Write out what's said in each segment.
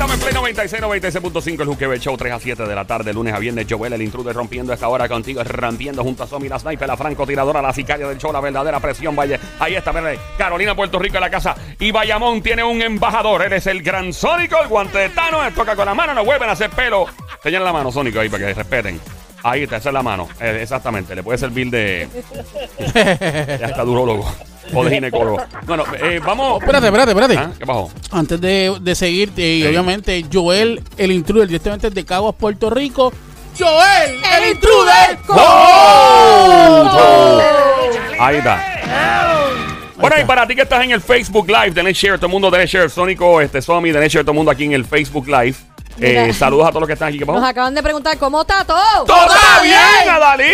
Estamos en Play 96, 96.5, el Juqueo, el show 3 a 7 de la tarde, lunes a viernes. Joel, el intruder, rompiendo esta hora contigo, rompiendo junto a Somi, la sniper, la francotiradora, la sicaria del show, la verdadera presión, vaya. Ahí está, verde. Carolina, Puerto Rico en la casa. Y Bayamón tiene un embajador, él es el gran Sónico, el guante de Tano, él toca con la mano, no vuelven a hacer pelo. Señala la mano, Sónico, ahí para que respeten. Ahí está, esa es la mano, Eh, exactamente, le puede servir de, de hasta durólogo o de ginecólogo. Bueno, eh, vamos. Espérate, espérate, espérate. ¿Ah? ¿Qué pasó? Antes de, de seguirte, y obviamente, Joel, el intruder, directamente de Caguas, Puerto Rico. Joel, el intruder. Ahí está. Bueno, y para ti que estás en el Facebook Live, tenés share, todo el mundo tenés share, Sónico, este Somi, tenés share, todo el mundo aquí en el Facebook Live. Eh, saludos a todos los que están aquí. ¿Qué Nos acaban de preguntar cómo está todo. ¡Todo está bien, Adalí!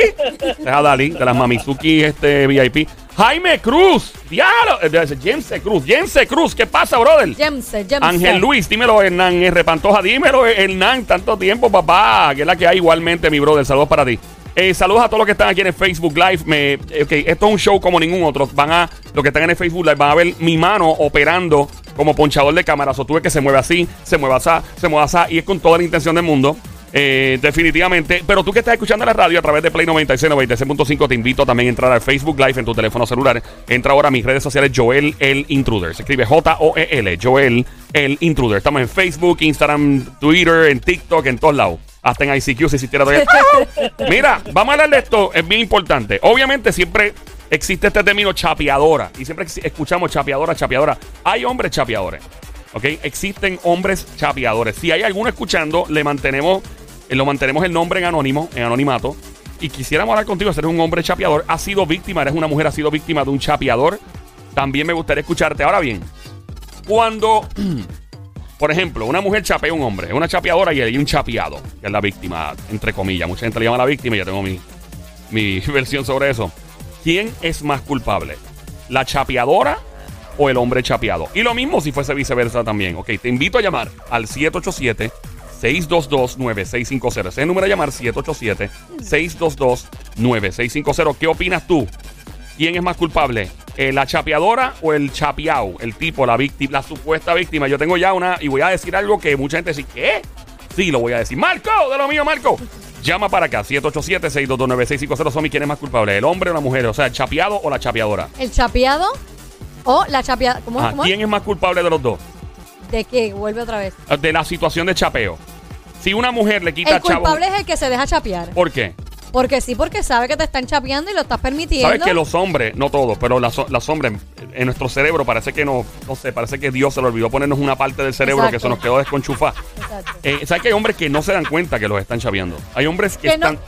Es Adalí, de las Mamizuki este, VIP. Jaime Cruz, diablo, eh, James Cruz, James Cruz, ¿qué pasa, brother? James, James. Ángel Luis, dímelo, Hernán R. Pantoja, dímelo, Hernán, tanto tiempo, papá, que es la que hay igualmente, mi brother, saludos para ti. Eh, saludos a todos los que están aquí en el Facebook Live. Me, eh, esto es un show como ningún otro. Van a, los que están en el Facebook Live van a ver mi mano operando como ponchador de cámaras. O tuve que se mueve así, se mueve así, se mueve así, y es con toda la intención del mundo. Eh, definitivamente. Pero tú que estás escuchando la radio a través de Play 96, 96.5, te invito también a entrar al Facebook Live en tu teléfono celular. Entra ahora a mis redes sociales, Joel el Intruder. Se escribe J-O-E-L, Joel el Intruder. Estamos en Facebook, Instagram, Twitter, en TikTok, en todos lados. Hasta en ICQ si existiera todavía. Mira, vamos a hablar de esto, es bien importante. Obviamente siempre existe este término chapeadora. Y siempre escuchamos chapeadora, chapeadora. Hay hombres chapeadores. ¿Ok? Existen hombres chapeadores. Si hay alguno escuchando, le mantenemos, lo mantenemos el nombre en anónimo, en anonimato. Y quisiéramos hablar contigo, ser un hombre chapeador. Has sido víctima, eres una mujer, has sido víctima de un chapeador. También me gustaría escucharte. Ahora bien, cuando, por ejemplo, una mujer chapea a un hombre, una chapeadora y hay un chapeado, que es la víctima, entre comillas. Mucha gente le llama la víctima y ya tengo mi, mi versión sobre eso. ¿Quién es más culpable? ¿La chapeadora o el hombre chapeado? Y lo mismo si fuese viceversa también. Ok, te invito a llamar al 787 622-9650. Ese es el número a llamar, 787-622-9650. ¿Qué opinas tú? ¿Quién es más culpable? Eh, ¿La chapeadora o el chapeado? El tipo, la víctima, la supuesta víctima. Yo tengo ya una, y voy a decir algo que mucha gente dice, ¿qué? Sí, lo voy a decir. Marco, de lo mío, Marco. Llama para acá, 787-622-9650. Somi, ¿quién es más culpable? ¿El hombre o la mujer? O sea, ¿el chapeado o la chapeadora? El chapeado o la chapeada. ¿Cómo, Ajá, cómo? ¿Quién es más culpable de los dos? ¿De qué? Vuelve otra vez. De la situación de chapeo. Si una mujer le quita El chavo. culpable es el que se deja chapear. ¿Por qué? Porque sí, porque sabe que te están chapeando y lo estás permitiendo. Sabes que los hombres, no todos, pero las, las hombres en nuestro cerebro parece que no, no sé, parece que Dios se le olvidó ponernos una parte del cerebro que se nos quedó desconchufada. Exacto. Eh, ¿Sabes que hay hombres que no se dan cuenta que los están chapeando? Hay hombres que Que no- están.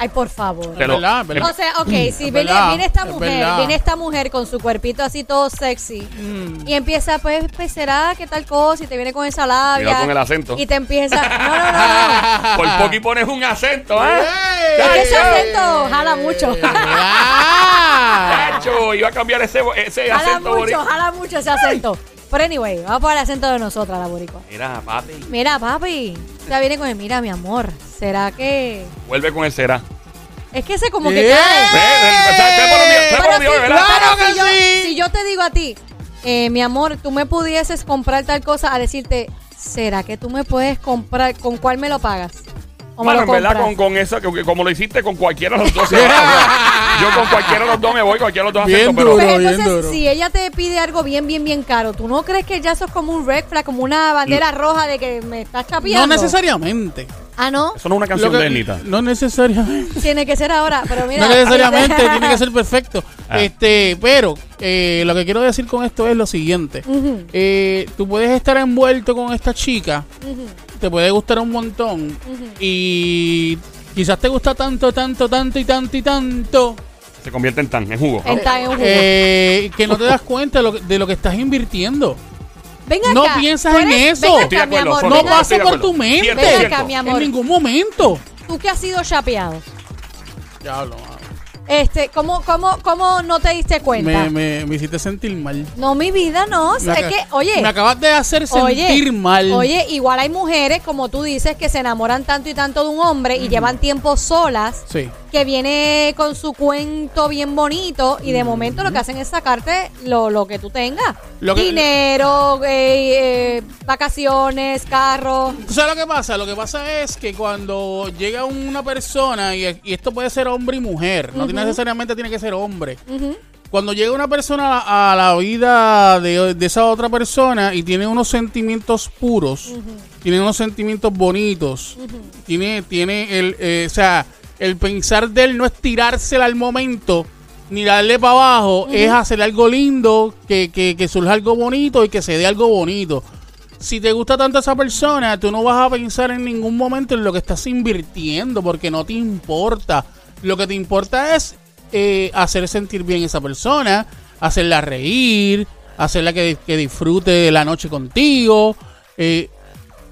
Ay, por favor. Te lo- verdad, verdad. O sea, ok, si viene, verdad, viene esta es mujer, verdad. viene esta mujer con su cuerpito así todo sexy Mm. y empieza, pues, pues, será que tal cosa y te viene con esa labia. Con el acento. Y te empieza. No, no, no. no. Por poco y pones un acento, ¿eh? Es que ese acento jala mucho. Ah. Chacho, iba a cambiar ese, ese jala acento mucho, boricua. jala mucho ese acento. Pero anyway, vamos por el acento de nosotras, la boricua. Mira, papi. Mira, papi. Ya viene con el, mira, mi amor. ¿Será que.? Vuelve con el será. Es que ese como que ¡Eh! cae. Ve. ¡Claro pero si que yo- sí! Si yo te digo a ti, eh, mi amor, tú me pudieses comprar tal cosa, a decirte, ¿será que tú me puedes comprar? ¿Con cuál me lo pagas? ¿O me Mano, lo en verdad, compras? con, con esa, que- que como lo hiciste con cualquiera de los dos. se va, o sea, yo con cualquiera de los dos me voy, cualquiera de los dos Bien acentos, pero. Pues bien entonces, duro. si ella te pide algo bien, bien, bien caro, ¿tú no crees que ya eso es como un red flag, como una bandera roja de que me estás No chapeando? necesariamente. Ah, ¿no? Eso no es una canción que- de Ernita. No necesariamente. Tiene que ser ahora, pero mira. No necesariamente tiene que ser perfecto. Ah. Este, pero eh, lo que quiero decir con esto es lo siguiente. Eh, tú puedes estar envuelto con esta chica, te puede gustar un montón y quizás te gusta tanto, tanto, tanto y tanto y tanto Se convierte en tan, en jugo. En tan- en jugo. eh, que no te das cuenta de lo, que- de lo que estás invirtiendo. Ven No acá. piensas Tú en eres- eso. Acá, mi amor. No pasa por tu mente. Cierto, Ven cierto. acá, mi En amor. ningún momento. Tú que has sido chapeado. Diablo, Este, ¿cómo, cómo, ¿Cómo no te diste cuenta? me, me, me hiciste sentir mal. No, mi vida, no. O sea, Me es que, oye. Me acabas de hacer sentir mal. Oye, igual hay mujeres, como tú dices, que se enamoran tanto y tanto de un hombre y llevan tiempo solas Sí. Que viene con su cuento bien bonito y de momento lo que hacen es sacarte lo, lo que tú tengas. Lo que- Dinero, eh, eh, vacaciones, carro. ¿Tú sabes lo que pasa? Lo que pasa es que cuando llega una persona, y, y esto puede ser hombre y mujer, no tiene- necesariamente tiene que ser hombre. Cuando llega una persona a, a la vida de, de esa otra persona y tiene unos sentimientos puros, tiene unos sentimientos bonitos, tiene, tiene el, eh, o sea, el pensar de él no es tirársela al momento, ni darle para abajo, es hacer algo lindo, que, que, que surja algo bonito y que se dé algo bonito. Si te gusta tanto esa persona, tú no vas a pensar en ningún momento en lo que estás invirtiendo, porque no te importa. Lo que te importa es eh, hacer sentir bien a esa persona, hacerla reír, hacerla que, que disfrute la noche contigo. eh,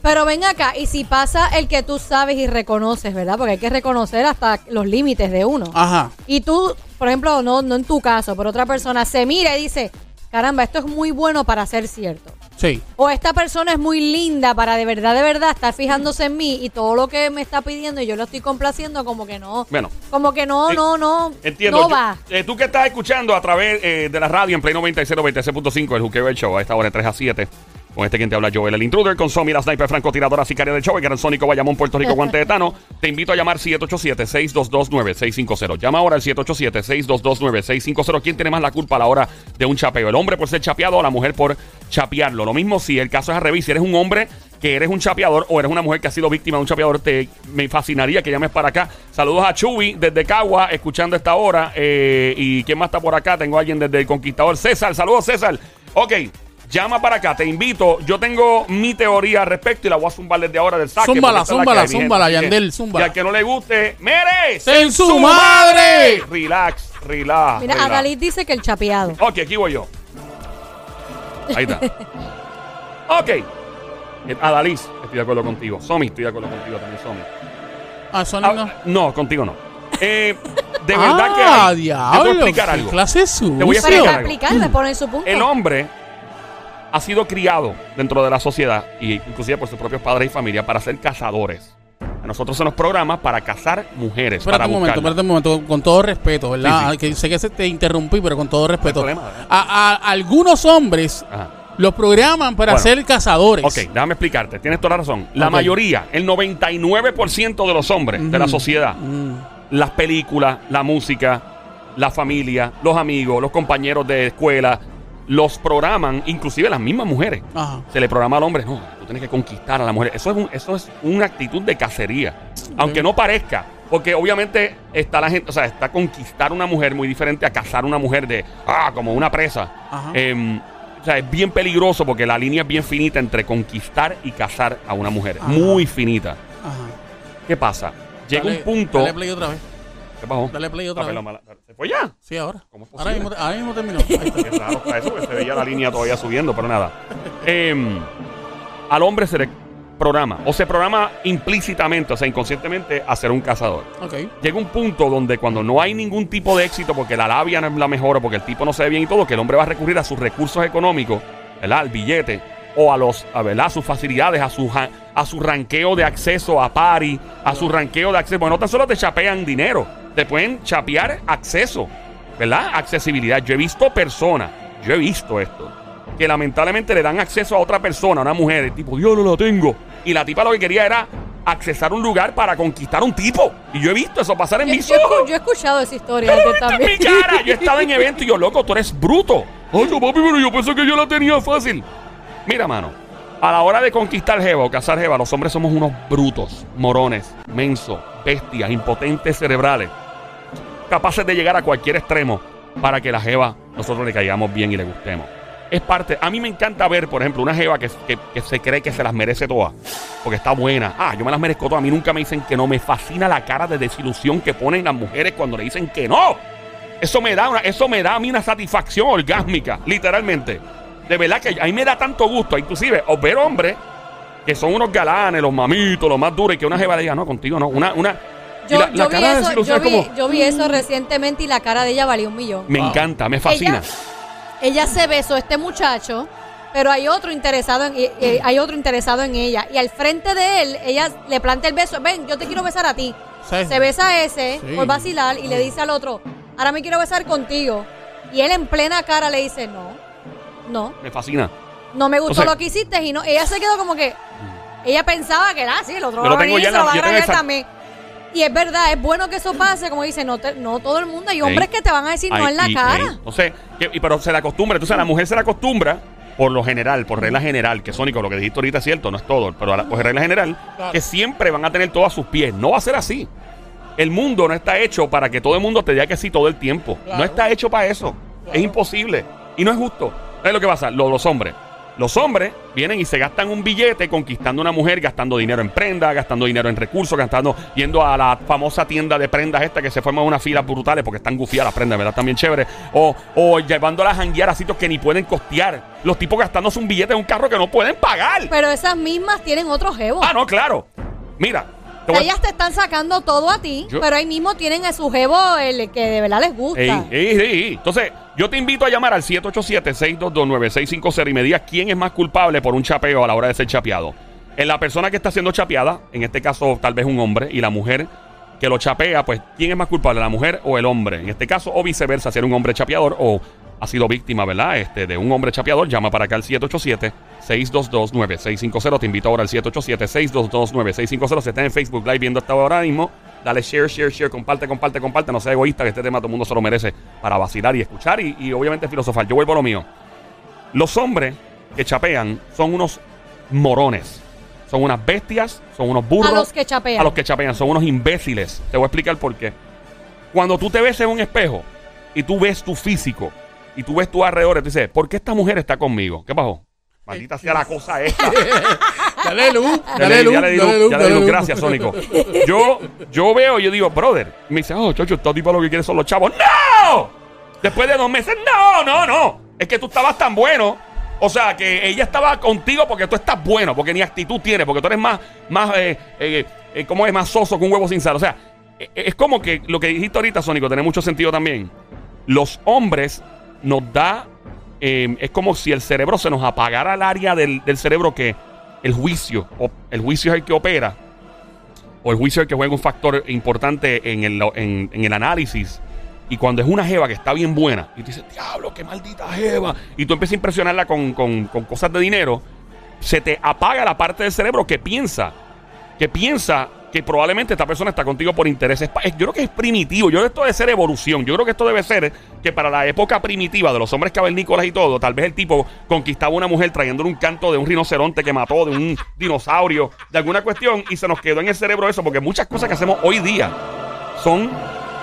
Pero ven acá, y si pasa el que tú sabes y reconoces, ¿verdad? Porque hay que reconocer hasta los límites de uno. ajá. Y tú, por ejemplo, no, no en tu caso, pero otra persona se mira y dice, caramba, esto es muy bueno para ser cierto. Sí. O esta persona es muy linda para de verdad, de verdad estar fijándose en mí y todo lo que me está pidiendo y yo lo estoy complaciendo, como que no. Bueno. Como que no, Sí. no, no. Entiendo. No Yo- va. eh, tú que estás escuchando a través eh, de la radio en Play 96, 96.5, el Juqueo del Show, a esta hora de 3 a 7. Con este quien te habla Joel, el intruder, con Somi, la sniper francotiradora sicaria del show, el gran Sónico Bayamón, Puerto Rico, Guante de Tano. Te invito a llamar 787-622-9650. Llama ahora al 787-622-9650. ¿Quién tiene más la culpa a la hora de un chapeo? ¿El hombre por ser chapeado o la mujer por chapearlo? Lo mismo si el caso es al revés. Si eres un hombre que eres un chapeador o eres una mujer que ha sido víctima de un chapeador, te, me fascinaría que llames para acá. Saludos a Chubi desde Cagua, escuchando esta hora. Eh, ¿Y quién más está por acá? Tengo a alguien desde el Conquistador. César, saludos César. Ok, llama para acá, te invito. Yo tengo mi teoría al respecto y la voy a zumbar desde ahora del saque. Zúmbala, es la zúmbala, zúmbala, Yandel, zúmbala. Y al que no le guste, ¡mere! ¡En su madre! Relax, relax. Mira, relax. Adalid dice que el chapeado. Ok, aquí voy yo. Ahí está. ok. Eh, Adaliz, estoy de acuerdo contigo. Somi, estoy de acuerdo contigo también, Somi. Ah, no. Ah, no, contigo no. Eh, de verdad que. ah, hay- diablo. Te voy a explicar algo. clase. Te voy a Pero explicar para algo. explicarle, poner su punto. El hombre ha sido criado dentro de la sociedad, y inclusive por sus propios padres y familia, para ser cazadores. A nosotros se nos programa para cazar mujeres. Espérate para un momento, espérate un momento, con todo respeto, ¿verdad? Sí, sí. Ah, Que sé que se te interrumpí, pero con todo respeto. problema, ¿verdad? a, a algunos hombres Ajá. los programan para Bueno. ser cazadores. Ok, déjame explicarte. Tienes toda la razón. La mayoría, el 99% de los hombres de la sociedad, las películas, la música, la familia, los amigos, los compañeros de escuela, los programan, inclusive las mismas mujeres. Ajá. Se le programa al hombre, no, tú tienes que conquistar a la mujer. Eso es, un- eso es una actitud de cacería. Aunque no parezca. Porque obviamente está la gente, o sea, está conquistar una mujer muy diferente a cazar una mujer de, ah, como una presa. Ajá. Em, o sea, es bien peligroso porque la línea es bien finita entre conquistar y cazar a una mujer. Ajá. Muy finita. Ajá. ¿Qué pasa? Llega Dale- un punto. Dale play otra vez. ¿Qué pasó? Dale play otra Ah, vez. mala- ¿Se fue ya? Sí, ahora. ¿Cómo es Ahora posible? mismo, ahora mismo terminó. Ahí está. Qué raro está eso, porque se veía la línea todavía subiendo, pero nada. Em, al hombre se le programa, o se programa implícitamente, o sea, inconscientemente, a ser un cazador. Ok. Llega un punto donde cuando no hay ningún tipo de éxito, porque la labia no es la mejor, o porque el tipo no se ve bien y todo, que el hombre va a recurrir a sus recursos económicos, ¿verdad? Al billete, o a los, a, ¿verdad? A sus facilidades, a su, ja- a su ranqueo de acceso a pari, a su ranqueo de acceso. Porque no tan solo te chapean dinero, te pueden chapear acceso, ¿verdad? Accesibilidad. Yo he visto personas, yo he visto esto, que lamentablemente le dan acceso a otra persona, a una mujer, el tipo, Dios no la tengo. Y la tipa lo que quería era accesar un lugar para conquistar a un tipo. Y yo he visto eso pasar en Yo, mis yo ojos. yo he escuchado esa historia Pero viste en mi cara. Yo estaba en evento y yo, loco, tú eres bruto. Ay, yo, papi, pero yo pensé que yo la tenía fácil. Mira, mano. A la hora de conquistar Jeva o cazar Jeva, los hombres somos unos brutos, morones, mensos, bestias, impotentes cerebrales, capaces de llegar a cualquier extremo para que la Jeva nosotros le caigamos bien y le gustemos. Es parte. A mí me encanta ver, por ejemplo, una Jeva que, que- se cree que se las merece todas. Porque está buena. Ah, yo me las merezco todas. A mí nunca me dicen que no. Me fascina la cara de desilusión que ponen las mujeres cuando le dicen que no. Eso me da, una, eso me da a mí una satisfacción orgásmica, literalmente. De verdad que a mí me da tanto gusto, inclusive, o ver hombres que son unos galanes, los mamitos, los más duros, y que una jeva diga, no, contigo no. Una, una. Yo, la, la yo vi eso, yo, vi, como. yo vi eso recientemente y la cara de ella valía un millón. Me Wow. encanta, me fascina. Ella se besó a este muchacho, pero hay otro interesado en eh, eh, hay otro interesado en ella y al frente de él ella le plantea el beso, ven, yo te quiero besar a ti. se besa a ese Sí. por vacilar y le dice al otro, ahora me quiero besar contigo. Y él en plena cara le dice, no, no, Me fascina. no me gustó O sea- lo que hiciste. Y no, ella se quedó como que, ella pensaba que era así, el otro Yo va lo a tengo ya se en lo la- va a yo tengo esa- también. Y es verdad, es bueno que eso pase, como dice, no, te- no todo el mundo, hay hombres que te van a decir no Ay, en la y- cara. ey, Entonces, que- y- pero se la acostumbra. Entonces, la mujer se la acostumbra por lo general, por regla general, que Sónico, lo que dijiste ahorita es cierto, no es todo, pero a la- por regla general, Claro. que siempre van a tener todo a sus pies. No va a ser así. El mundo no está hecho para que todo el mundo te diga que sí todo el tiempo. Claro. No está hecho para eso. Claro. Es imposible. Y no es justo. ¿Sabes lo que pasa? Lo- los hombres. Los hombres vienen y se gastan un billete conquistando una mujer, gastando dinero en prendas, gastando dinero en recursos, gastando, yendo a la famosa tienda de prendas esta que se forman unas filas brutales porque están gufiadas las prendas, ¿verdad? También chévere. O, o llevándolas a janguear a sitios que ni pueden costear. Los tipos gastándose un billete en un carro que no pueden pagar. Pero esas mismas tienen otro jevo. Ah, no, claro. Mira. Voy Ellas te están sacando todo a ti, Yo- pero ahí mismo tienen a su jevo el que de verdad les gusta. Ey, ey, ey. Entonces, yo te invito a llamar al 787-622-9650 y me digas quién es más culpable por un chapeo a la hora de ser chapeado. En la persona que está siendo chapeada, en este caso tal vez un hombre, y la mujer que lo chapea, pues ¿quién es más culpable, la mujer o el hombre? En este caso, o viceversa, si era un hombre chapeador o ha sido víctima, ¿verdad? Este, de un hombre chapeador, llama para acá al 787-622-9650. Te invito ahora al 787-622-9650. Si estás en Facebook Live viendo esta ahora mismo, dale share, share, share, comparte, comparte, comparte. No seas egoísta, que este tema todo el mundo se lo merece para vacilar y escuchar y, y obviamente filosofar. Yo vuelvo a lo mío. Los hombres que chapean son unos morones. Son unas bestias, son unos burros. A los que chapean. A los que chapean, son unos imbéciles. Te voy a explicar por qué. Cuando tú te ves en un espejo y tú ves tu físico y tú ves tu alrededor, te dices, ¿por qué esta mujer está conmigo? ¿Qué pasó? Maldita sea la cosa esta. Dale luz, Ya dale le, luz, ya le di dale luz, luz, ya le di dale luz. luz. Gracias, Sónico. Yo, yo veo, yo digo, brother. Y me dice, oh, chocho, este tipo lo que quiere son los chavos. ¡No! Después de dos meses, no, no, no. Es que tú estabas tan bueno. O sea, que ella estaba contigo porque tú estás bueno, porque ni actitud tienes, porque tú eres más, más, eh, eh, eh, ¿cómo es? Más soso que un huevo sin sal. O sea, eh, es como que lo que dijiste ahorita, Sónico, tiene mucho sentido también. Los hombres nos da, eh, es como si el cerebro se nos apagara al área del, del cerebro que el juicio, o el juicio es el que opera, o el juicio es el que juega un factor importante en el, en, el análisis. Y cuando es una jeva que está bien buena, y tú dices, diablo, qué maldita jeva, y tú empiezas a impresionarla con- con cosas de dinero, se te apaga la parte del cerebro que piensa, que piensa que probablemente esta persona está contigo por intereses. Yo creo que es primitivo, yo creo que esto debe ser evolución, yo creo que esto debe ser que para la época primitiva de los hombres cavernícolas y todo, tal vez el tipo conquistaba a una mujer trayéndole un canto de un rinoceronte que mató, de un dinosaurio, de alguna cuestión, y se nos quedó en el cerebro eso, porque muchas cosas que hacemos hoy día son,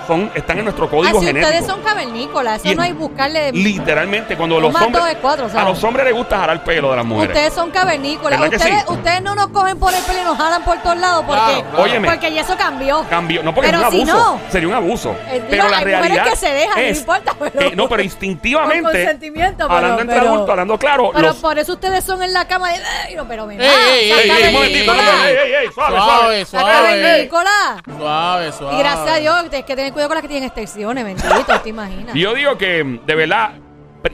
son están en nuestro código Así genético. ustedes son cavernícolas, eso Y- no hay buscarle... Literalmente, cuando los hombres. es cuatro, a los hombres les gusta jalar el pelo de las mujeres. Ustedes son cavernícolas. ¿Verdad que Ustedes, sí? ustedes no nos cogen por el pelo y nos jalan por todos lados porque, Claro, claro. Óyeme. porque ya eso cambió. Cambio, no porque Pero es un si abuso, no. sería un abuso. Eh, pero la hay mujeres realidad que se dejan, no es importa, pero- que- no, pero instintivamente, Con consentimiento, pero- hablando entre pero- adultos, hablando claro, Pero los, por eso ustedes son en la cama de... "Ay, no, pero Ey, ey, ey, suave, Suave, suave. Suave. Suave, suave. Y gracias a Dios, tienes que cuidado con las que tienen extensiones, bendito, te imaginas. Yo digo que de verdad,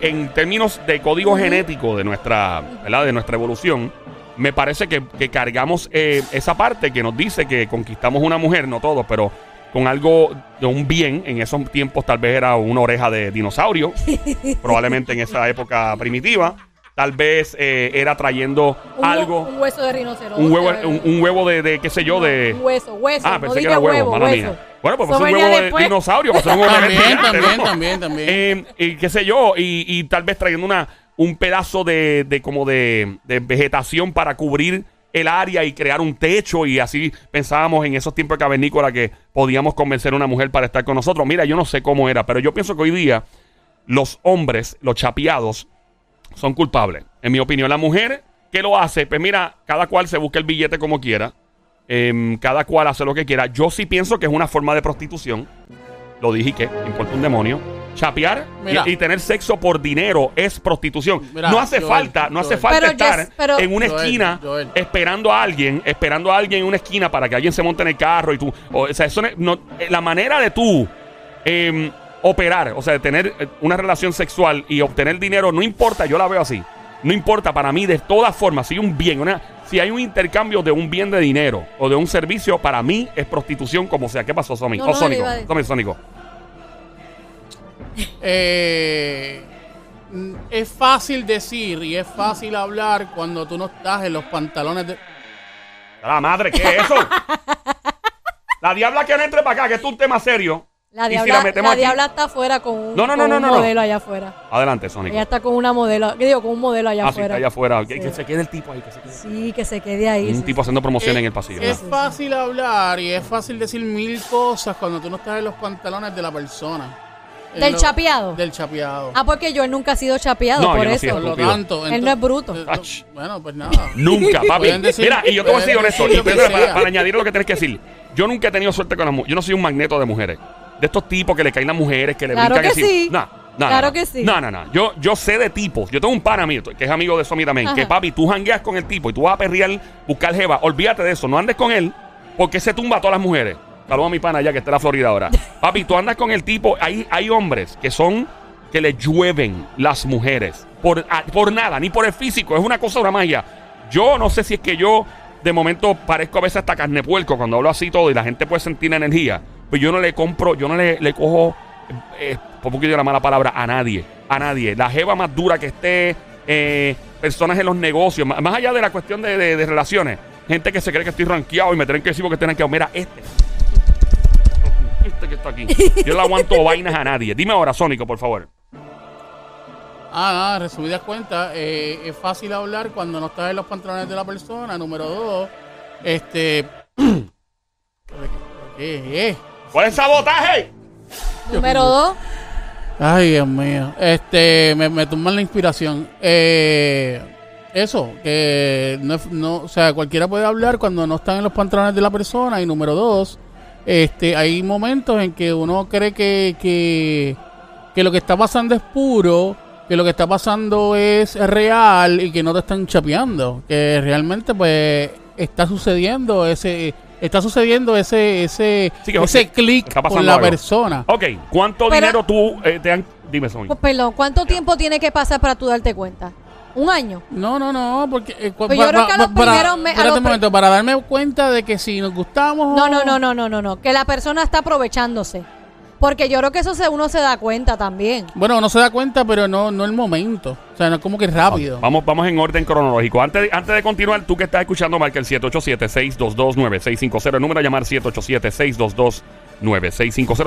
en términos de código genético de nuestra, ¿verdad? de nuestra evolución, me parece que, que cargamos eh, esa parte que nos dice que conquistamos una mujer, no todos, pero con algo de un bien. En esos tiempos tal vez era una oreja de dinosaurio, probablemente en esa época primitiva. Tal vez eh, era trayendo Un, algo, un hueso de rinoceronte. un huevo, un, un huevo de, de, qué sé yo, de... Un hueso, hueso. Ah, no pensé que diga era huevo, mala hueso. mía. Bueno, pues Eso es un venía huevo de dinosaurio, pues es un huevo de También, también, ¿no? también, también. Eh, y qué sé yo, y, y tal vez trayendo una, un pedazo de, de como de, de vegetación para cubrir el área y crear un techo y así pensábamos en esos tiempos de cavernícola que podíamos convencer a una mujer para estar con nosotros. Mira, yo no sé cómo era, pero yo pienso que hoy día los hombres, los chapeados, son culpables. En mi opinión, la mujer que lo hace, pues mira, cada cual se busca el billete como quiera. Em, cada cual hace lo que quiera. Yo sí pienso que es una forma de prostitución. Lo dije que importa un demonio. Chapear y- tener sexo por dinero es prostitución. Mira, no hace Joel, falta, no hace falta Pero, estar pero- en una Joel, esquina Joel. esperando a alguien, esperando a alguien en una esquina para que alguien se monte en el carro y tú, o, sea, eso no, no- eh, la manera de tú em, operar, o sea, de tener eh, una relación sexual y obtener dinero, no importa, yo la veo así. No importa, para mí, de todas formas, si hay un bien, una, si hay un intercambio de un bien de dinero o de un servicio, para mí es prostitución como sea. ¿Qué pasó, Somi? No, o no, Sónico. a decir. Somi, Sónico. Eh, es fácil decir y es fácil hablar cuando tú no estás en los pantalones de... La madre, ¿qué es eso? la diabla que no entre para acá, que esto es un tema serio. La si diabla, la metemos aquí- diabla está afuera con un, No, no, no, con no, un no, no. modelo allá afuera. Adelante, Sónico. Ella está con una modelo, ¿qué digo? Con un modelo allá Ah, sí, afuera. está allá afuera. Que, Sí. que se quede el tipo ahí. Que se quede. Sí, que se quede ahí. Un sí, tipo sí. haciendo promoción Es- en el pasillo. Es ¿verdad? fácil hablar y es fácil decir mil cosas cuando tú no estás en los pantalones de la persona. ¿Del lo- chapeado? Del chapeado. Ah, porque yo nunca he sido chapeado, No, por yo no eso. Por lo tanto... Él no es bruto. eh, Ach. Bueno, pues nada. Nunca, papi. Decir- Mira, y yo te voy a decir honesto, para, para añadir lo que tienes que decir. Yo nunca he tenido suerte con las mujeres. Yo no soy un magneto de mujeres. De estos tipos que le caen las mujeres, que le Claro brincan que así. sí. No, no, Claro que sí. No, no, no. Yo, yo sé de tipos. Yo tengo un pana mío que es amigo de Somi también. Ajá. Que papi, tú jangueas con el tipo y tú vas a perrear, buscar jeva. Olvídate de eso. No andes con él porque se tumba a todas las mujeres. Saludos a mi pana allá que está en la Florida ahora. Papi, tú andas con el tipo. Hay, hay hombres que son que le llueven las mujeres. Por, a- por nada, ni por el físico. Es una cosa, una magia. Yo no sé si es que yo de momento parezco a veces hasta carne puerco cuando hablo así todo y la gente puede sentir energía. Pues yo no le compro, yo no le, le cojo, eh, por poquito de la mala palabra, a nadie. A nadie. La jeva más dura que esté, eh, personas en los negocios, más, allá de la cuestión de, de- relaciones. Gente que se cree que estoy rankeado y me tienen que decir porque estoy rankeado. Mira, este. Este que está aquí. Yo no aguanto vainas a nadie. Dime ahora, Sónico, por favor. Ah, nada, resumidas cuentas, eh, es fácil hablar cuando no estás en los pantalones de la persona. Número dos, este... ¿Qué es? ¿Cuál es el sabotaje? Número dos. Ay, Dios mío. Este, me, me tumban la inspiración. Eh, eso, que no, es- no, o sea, cualquiera puede hablar cuando no están en los pantalones de la persona. Y número dos, este, hay momentos en que uno cree que, que, que lo que está pasando es puro, que lo que está pasando es real y que no te están chapeando. Que realmente, pues, está sucediendo ese, está sucediendo ese, ese, Sí, ese clic con la algo. persona. Ok, ¿cuánto Pero- dinero tú eh, te han... Dime, Sónico. Pues, perdón, ¿cuánto tiempo tiene que pasar para tú darte cuenta? ¿Un año? No, no, no, porque... eh, Pues yo creo que a los para, primeros me- a espérate un momento, para darme cuenta de que si nos gustamos... No, no, no, no, no, no. Que la persona está aprovechándose. Porque yo creo que eso se, uno se da cuenta también. Bueno, uno se da cuenta, pero no, no el momento. O sea, no es como que rápido. Vamos, vamos en orden cronológico. Antes, de- antes de continuar, tú que estás escuchando, marca el 787-622-9650. El número a llamar 787-622-9650.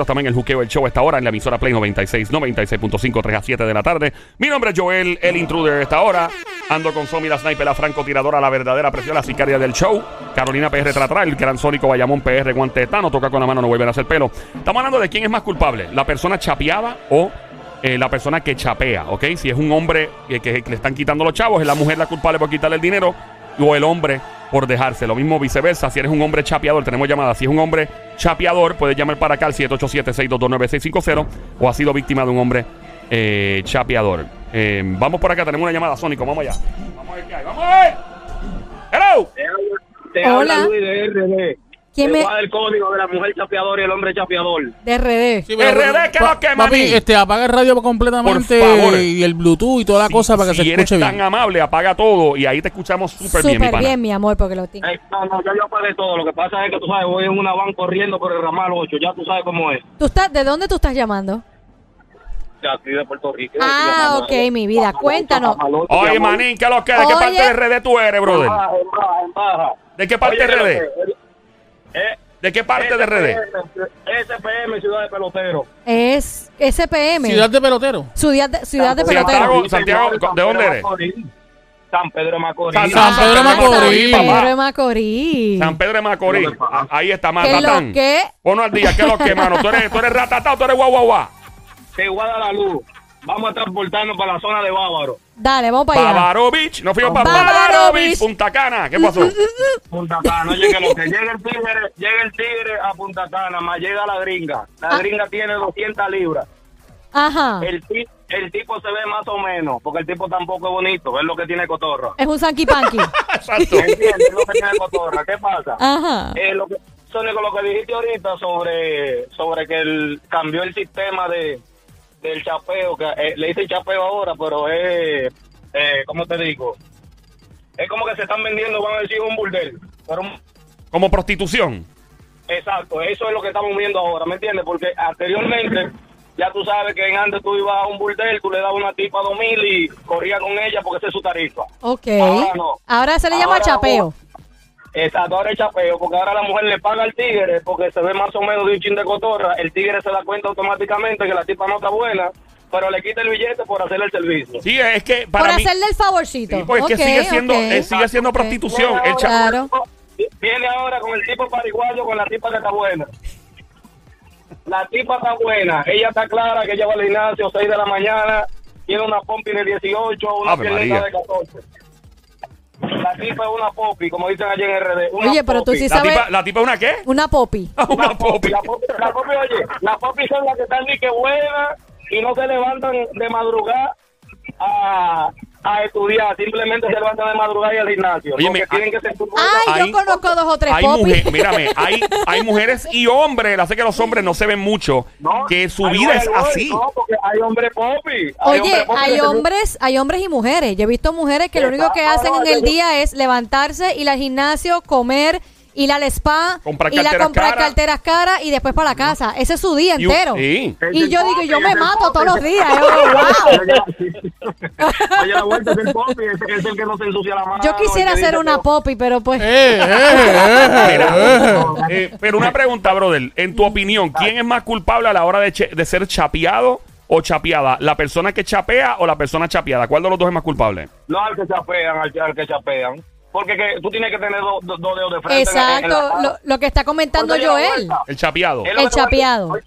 También el juqueo el show esta hora en la emisora Play 96, 96.5, 3 a 7 de la tarde. Mi nombre es Joel, el intruder. Esta hora ando con Somi, la sniper, la francotiradora, la verdadera presión, la sicaria del show. Carolina PR Tratra, el gran sónico Bayamón PR Guante de Tano. Toca con la mano, no vuelven a hacer pelo. Estamos hablando de quién es más culpable, la persona chapeada o eh, la persona que chapea, ¿ok? Si es un hombre que- que le están quitando los chavos, es la mujer la culpable por quitarle el dinero o el hombre por dejarse. Lo mismo viceversa, si eres un hombre chapeador, tenemos llamada. Si es un hombre chapeador, puedes llamar para acá al 787-622-9650 o ha sido víctima de un hombre eh, chapeador. Eh, vamos por acá, tenemos una llamada, Sónico, vamos allá. Vamos a ver qué hay, vamos a ver. Hello. Te habla, te Hola. habla Luis de RD. ¿Quién me- el código de la mujer chapeador y el hombre chapeador. De RD. Sí, pero- RD, ¿qué pa- lo que, Papi, este, apaga el radio completamente Por favor. y el Bluetooth y toda la Si- cosa para que si se eres escuche tan bien. amable, apaga todo y ahí te escuchamos súper bien, mi Súper pana. bien, mi amor, porque lo tengo. Eh, no, no, ya yo apagué todo. Lo que pasa es que tú sabes, voy en una van corriendo por el ramal 8. Ya tú sabes cómo es. ¿Tú estás, ¿De dónde tú estás llamando? De aquí de Puerto Rico. Ah, ok, mi vida. Cuéntanos. Oye, manín, ¿qué lo que? ¿De qué parte de RD tú eres, brother? En baja, en baja, en baja. ¿De qué parte Oye, de RD? Eh, ¿De qué parte de RD? SPM, Ciudad de Pelotero. Es SPM. Ciudad de pelotero. Ciudad de, ciudad de Santiago. pelotero. Santiago, ¿de dónde eres? San Pedro de Macorís. San- San Pedro de Macorís. San Pedro de papá. Macorís. San Pedro de Macorís. Ah, Ahí está, ¿Qué lo Matatán. que? Ponlo al día, ¿qué es lo que, mano? ¿Tú eres, tú eres ratatá o tú eres guau, guau, guau? Que guarda la luz. Vamos a transportarnos para la zona de Bávaro. Dale, vamos para allá. Bávaro Beach. Nos fuimos para Bávaro Beach. Punta Cana. ¿Qué pasó? Punta Cana, llegue lo que llegue el tigre, llega el tigre a Punta Cana, más llega la gringa. La Ah. gringa tiene 200 libras. Ajá. El, el tipo se ve más o menos, porque el tipo tampoco es bonito, es lo que tiene cotorra. Es un Sanky Panky. Exacto. ¿Entiendes? Es lo que tiene cotorra. ¿Qué pasa? Ajá. Eh, lo que, Sónico, lo que dijiste ahorita sobre, sobre que el, cambió el sistema de del chapeo, que eh, le dicen chapeo ahora, pero es eh, ¿cómo te digo? Es como que se están vendiendo, van a decir, un burdel. Pero, Como prostitución. exacto, eso es lo que estamos viendo ahora, ¿me entiendes? Porque anteriormente, ya tú sabes que en antes tú ibas a un burdel, tú le dabas una tipa a dos mil y corrías con ella porque esa es su tarifa. Ok. Ahora no. Ahora se le llama Ahora chapeo. Exacto, ahora es chapeo, porque ahora la mujer le paga al tigre porque se ve más o menos de un chin de cotorra. El tigre se da cuenta automáticamente que la tipa no está buena, pero le quita el billete por hacerle el servicio. Sí, es que Por para mí. hacerle el favorcito. Sí, porque es que Ok, sigue siendo, ok. eh, sigue siendo Ok. prostitución. Viene El Claro. Viene ahora con el tipo pariguayo con la tipa que está buena. La tipa está buena, ella está clara que ella va al gimnasio 6 de la mañana, tiene una pompi de 18, una piernita de 14. La tipa es una popi, como dicen allí en RD. una Oye, pero tú popi. sí la, sabes- tipa, ¿La tipa es una qué? Una popi. una La popi. La popi, la popi, oye, las popis son las que están ni que buenas y no se levantan de madrugada a, a estudiar, simplemente se levantan de madrugada y al gimnasio. Oye, porque me- tienen que ser Ay, Hay- yo conozco dos o tres Hay mujeres, mírame, hay, hay mujeres y hombres, hace que los hombres no se ven mucho, No, que su vida es hombres, así. No, porque hay hombres popi. Hay Oye, hombres popi hay que se- hombres, hay hombres y mujeres. Yo he visto mujeres que lo único que hacen no, en el yo- día es levantarse, ir al gimnasio, comer, ir al spa, Comprar ir a carteras comprar carteras caras y después para la casa. Ese es su día Y entero. sí. Y yo digo, yo me mato todos los días. Yo, quisiera dice una popi, pero pues... Eh, eh, eh, pero una pregunta, brother. En tu opinión, ¿quién es más culpable a la hora de, che- de ser chapeado o chapeada? ¿La persona que chapea o la persona chapeada? ¿Cuál de los dos es más culpable? No al que chapean, al, al que chapean. Porque que, tú tienes que tener dos dos- dos dedos de frente. en- en Exacto, cara. lo, lo que está comentando Joel. El chapeado. El chapeado.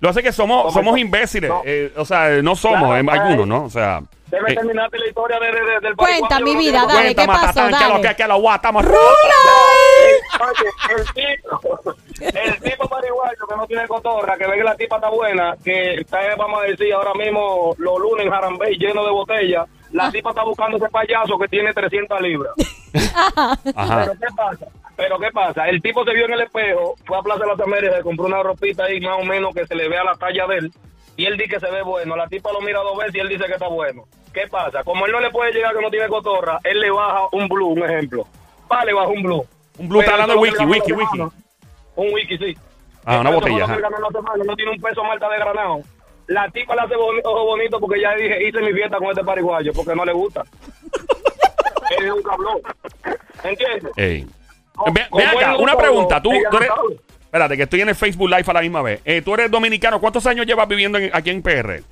Lo hace que somos, ¿Cómo somos imbéciles. No. eh, o sea, no somos, Claro, eh, claro. algunos, ¿no? O sea. Debe eh, terminarte la historia de, de- de- del Cuenta, mi vida, dale, cuenta, ¿qué pasó? matatán, que Dale. lo que, que lo guatamos. Oye, el tipo, el tipo pariguayo que no tiene cotorra, que ve que la tipa está buena, que está, vamos a decir, ahora mismo los lunes en Jarambey lleno de botellas, la tipa está buscando ese payaso que tiene 300 libras. Ajá. Pero ¿qué pasa? Pero ¿qué pasa? El tipo se vio en el espejo, fue a Plaza de las Américas, compró una ropita ahí más o menos que se le vea la talla de él, y él dice que se ve bueno. La tipa lo mira dos veces y él dice que está bueno. ¿Qué pasa? Como él no le puede llegar que no tiene cotorra, él le baja un blue, un ejemplo. Pa, le baja un blue. Un blue, está hablando de wiki, wiki, wiki. Un wiki, sí. Ah, una botella, No tiene un peso malta de granado. La tipa le hace boni- ojo bonito porque ya dije, hice mi fiesta con este pariguayo porque no le gusta. él nunca habló. ¿Entiendes? Ey. Ve, acá, una pregunta. Tú, tú eres. Espérate, que estoy en el Facebook Live a la misma vez. Eh, tú eres dominicano. ¿Cuántos años llevas viviendo en- aquí en PR?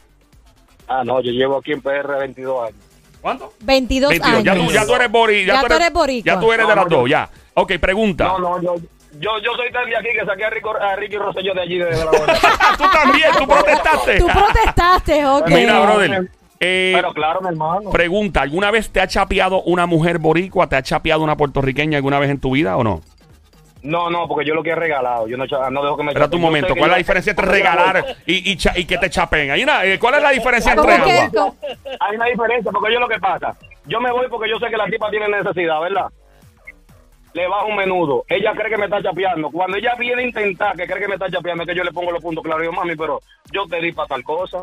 Ah, no, yo llevo aquí en PR 22 años. ¿Cuánto? 22 22. años. Ya tú, ya tú eres bori, Ya tú eres boricua. Ya tú eres No, de las no, yo- dos, ya. Ok, pregunta. No, no, yo, yo, yo soy tan de aquí que saqué a, Rico, a Ricky Rosselló de allí, de, de la tú también, tú protestaste. Tú protestaste, ok. Mira, brother. Eh, Pero claro, mi hermano. pregunta, ¿alguna vez te ha chapeado una mujer boricua? ¿Te ha chapeado una puertorriqueña alguna vez en tu vida o no? No, no, porque yo lo que he regalado. Yo no, dejo que me. Yo momento, ¿cuál es la diferencia entre regalar y, y, cha- y que te chapen? Hay una, eh, ¿Cuál es la diferencia ¿Cómo entre ambas? Hay una diferencia, porque yo lo que pasa, yo me voy porque yo sé que la tipa tiene necesidad, ¿verdad? Le bajo un menudo. Ella cree que me está chapeando. Cuando ella viene a intentar que cree que me está chapeando, es que yo le pongo los puntos claros. Yo, mami, pero yo te di para tal cosa.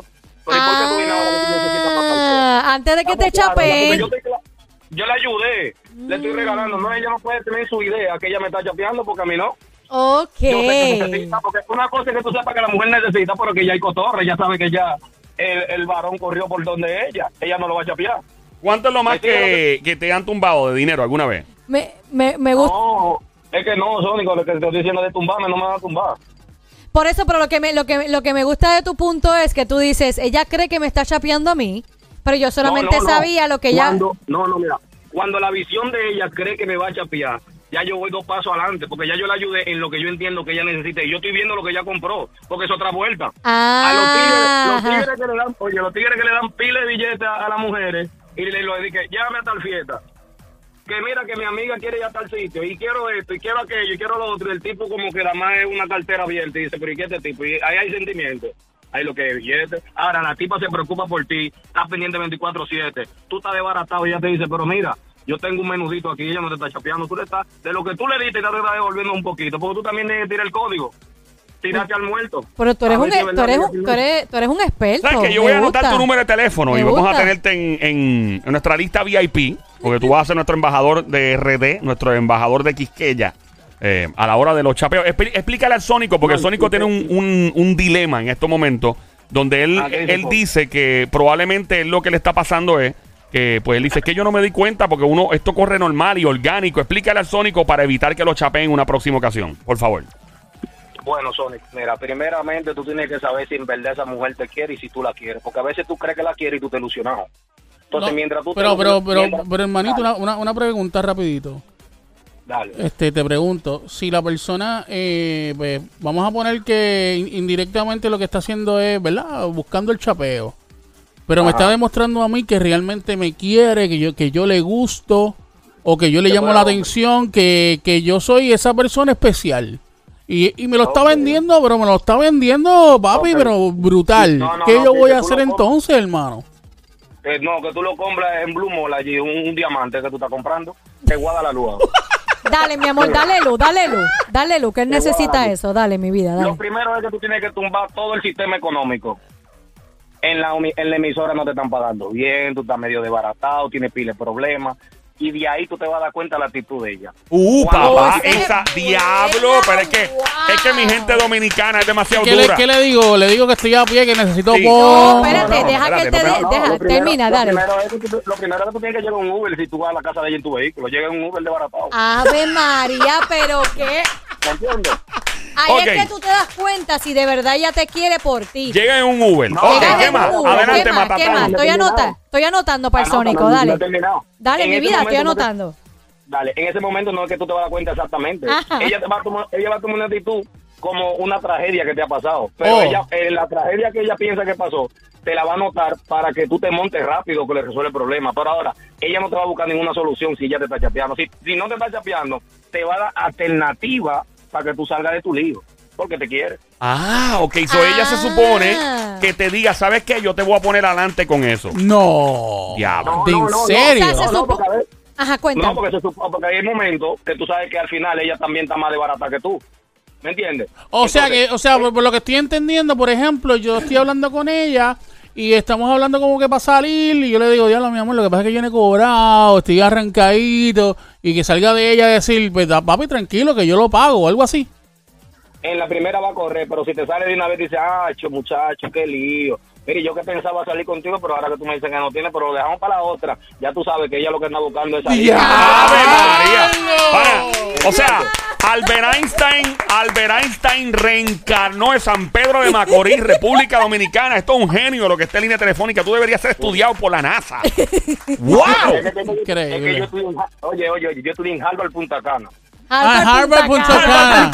Pero ¿y por qué tú vienes ahora que tú necesitas para tal cosa? Ah, antes de que te Estamos claros, chapeen. Yo, cla- yo le ayudé, le estoy regalando. No, ella no puede tener su idea que ella me está chapeando porque a mí no. Ok. Yo sé que necesita, porque una cosa es que tú sepas que la mujer necesita, pero que ya hay cotorra, ella sabe que ya el, el varón corrió por donde ella, ella no lo va a chapear. ¿Cuánto es lo más que te han tumbado de dinero alguna vez? Me, me, me gusta. No, es que no, Sónico, lo que te estoy diciendo de tumbarme no me va a tumbar. Por eso, pero lo que, me, lo, que, lo que me gusta de tu punto es que tú dices, ella cree que me está chapeando a mí, pero yo solamente No, no, no. sabía lo que ella... Cuando- No, no, mira, cuando la visión de ella cree que me va a chapear, ya yo voy dos pasos adelante, porque ya yo la ayudé en lo que yo entiendo que ella necesita, y yo estoy viendo lo que ella compró, porque es otra vuelta. Ah, a los tigres, los tigres que le dan, oye, los tigres que le dan pile de billetes a, a las mujeres y le lo dije, llévame a tal fiesta. Que mira que mi amiga quiere ir a tal sitio y quiero esto y quiero aquello y quiero lo otro. El tipo como que la más es una cartera abierta y dice, pero ¿y qué este tipo? Y ahí hay sentimientos. Ahí lo que es billete. Ahora la tipa se preocupa por ti, está pendiente 24-7. Tú estás desbaratado y ella te dice, pero mira, yo tengo un menudito aquí, ella no te está chapeando. Tú le estás, de lo que tú le diste, te está devolviendo un poquito, porque tú también tienes que tirar el código. Tírate al muerto. Pero tú eres, un, es tú, eres, un- tú, eres, tú eres un experto. ¿Sabes que Yo voy a anotar gusta. tu número de teléfono y vamos a tenerte en, en- en nuestra lista VIP, porque tú vas a ser nuestro embajador de RD, nuestro embajador de Quisqueya. eh, a la hora de los chapeos. Explícale al Sónico, porque el No, Sónico tiene un, un- un dilema en estos momentos, donde él, Ah, ¿qué dice, él dice que probablemente él lo que le está pasando es que, pues él dice que yo no me di cuenta porque uno esto corre normal y orgánico. Explícale al Sónico para evitar que lo chapeen en una próxima ocasión, por favor. Bueno, Sonic, mira, primeramente tú tienes que saber si en verdad esa mujer te quiere y si tú la quieres, porque a veces tú crees que la quieres y tú te ilusionas. Entonces, No, mientras tú te pero, pero, pero, mientras- pero hermanito, una, una, una pregunta rapidito. dale. Este, te pregunto, si la persona, eh, pues, vamos a poner que in- indirectamente lo que está haciendo es, ¿verdad? Buscando el chapeo. Pero me está demostrando a mí que realmente me quiere, que yo, que yo le gusto, o que yo le llamo la atención, que, que yo soy esa persona especial. Y, y me lo está vendiendo, pero me lo está vendiendo, papi, pero brutal. No, no, ¿Qué no, yo voy a hacer entonces, hermano? Eh, no, que tú lo compras en Blue Mall allí, un, un diamante que tú estás comprando, te guarda la luz. Dale, mi amor, dale luz, dale luz. Dale luz, que él necesita eso. Dale, mi vida, dale. Lo primero es que tú tienes que tumbar todo el sistema económico. En la, uni- en la emisora no te están pagando bien, tú estás medio desbaratado, tienes pile de problemas. Y de ahí tú te vas a dar cuenta de la actitud de ella. Uh, Cuando papá, esa es diablo, buena, pero es que wow. es que mi gente dominicana es demasiado ¿Qué le, dura. qué le digo? Le digo que estoy a pie, que necesito Sí. No, espérate, no, no, deja que te no, deja, primero- termina, lo dale. Primero es que tú- lo primero es que tú tienes que llegar en un Uber si tú vas a la casa de ella en tu vehículo. Llega en un Uber desbaratado. Ave María, pero qué. ¿Me entiendes? Ahí es que tú te das cuenta si de verdad ella te quiere por ti. Llega en un Uber. No, ok, Llega ¿qué en más? un Uber. Adelante, ¿Qué más? ¿Qué Matatán. más? Estoy, anota, estoy anotando para el Sónico, dale. terminado. Dale, En mi ese vida, estoy momento no te- anotando. Dale, en ese momento no es que tú te vas a dar cuenta exactamente. Ajá. Ella te va a tomar, ella va a tomar una actitud como una tragedia que te ha pasado. Pero Oh. ella, en la tragedia que ella piensa que pasó, te la va a notar para que tú te montes rápido que le resuelve el problema. Pero ahora, ella no te va a buscar ninguna solución si ella te está chapeando. Si, si no te está chapeando, te va a dar alternativa para que tú salgas de tu lío. Porque te quiere. Ah, ok. So ella se supone Ah. que te diga, ¿sabes qué? Yo te voy a poner adelante con eso. No. Diablo. ¿De No, en no, no, no. serio? Sea, No, no, porque a ver- Ajá, cuenta. No, porque, se supo- porque hay momentos que tú sabes que al final ella también está más de barata que tú. ¿Me entiendes? O sea Entonces, que, o sea, por, por lo que estoy entendiendo, por ejemplo, yo estoy hablando con ella y estamos hablando como que para salir y yo le digo, diablo, mi amor, lo que pasa es que yo no he cobrado, estoy arrancadito y que salga de ella a decir, pues papi, tranquilo, que yo lo pago o algo así. en la primera va a correr, pero si te sale de una vez dice, ah, cho, muchacho, qué lío. Mire, yo que pensaba salir contigo, pero ahora que tú me dices que no tiene, pero lo dejamos para la otra. Ya tú sabes que ella lo que está buscando es salir. Ya. ¡Ave María! O sea, Albert Einstein, Albert Einstein reencarnó en San Pedro de Macorís, República Dominicana. Esto es un genio lo que está en línea telefónica. Tú deberías ser estudiado por la NASA. ¡Wow! Es que- es que- Increíble. es que yo estudié en Ha- oye, oye, oye, yo estudié en Harvard Punta Cana. Ah, Harvard, Punta Cana.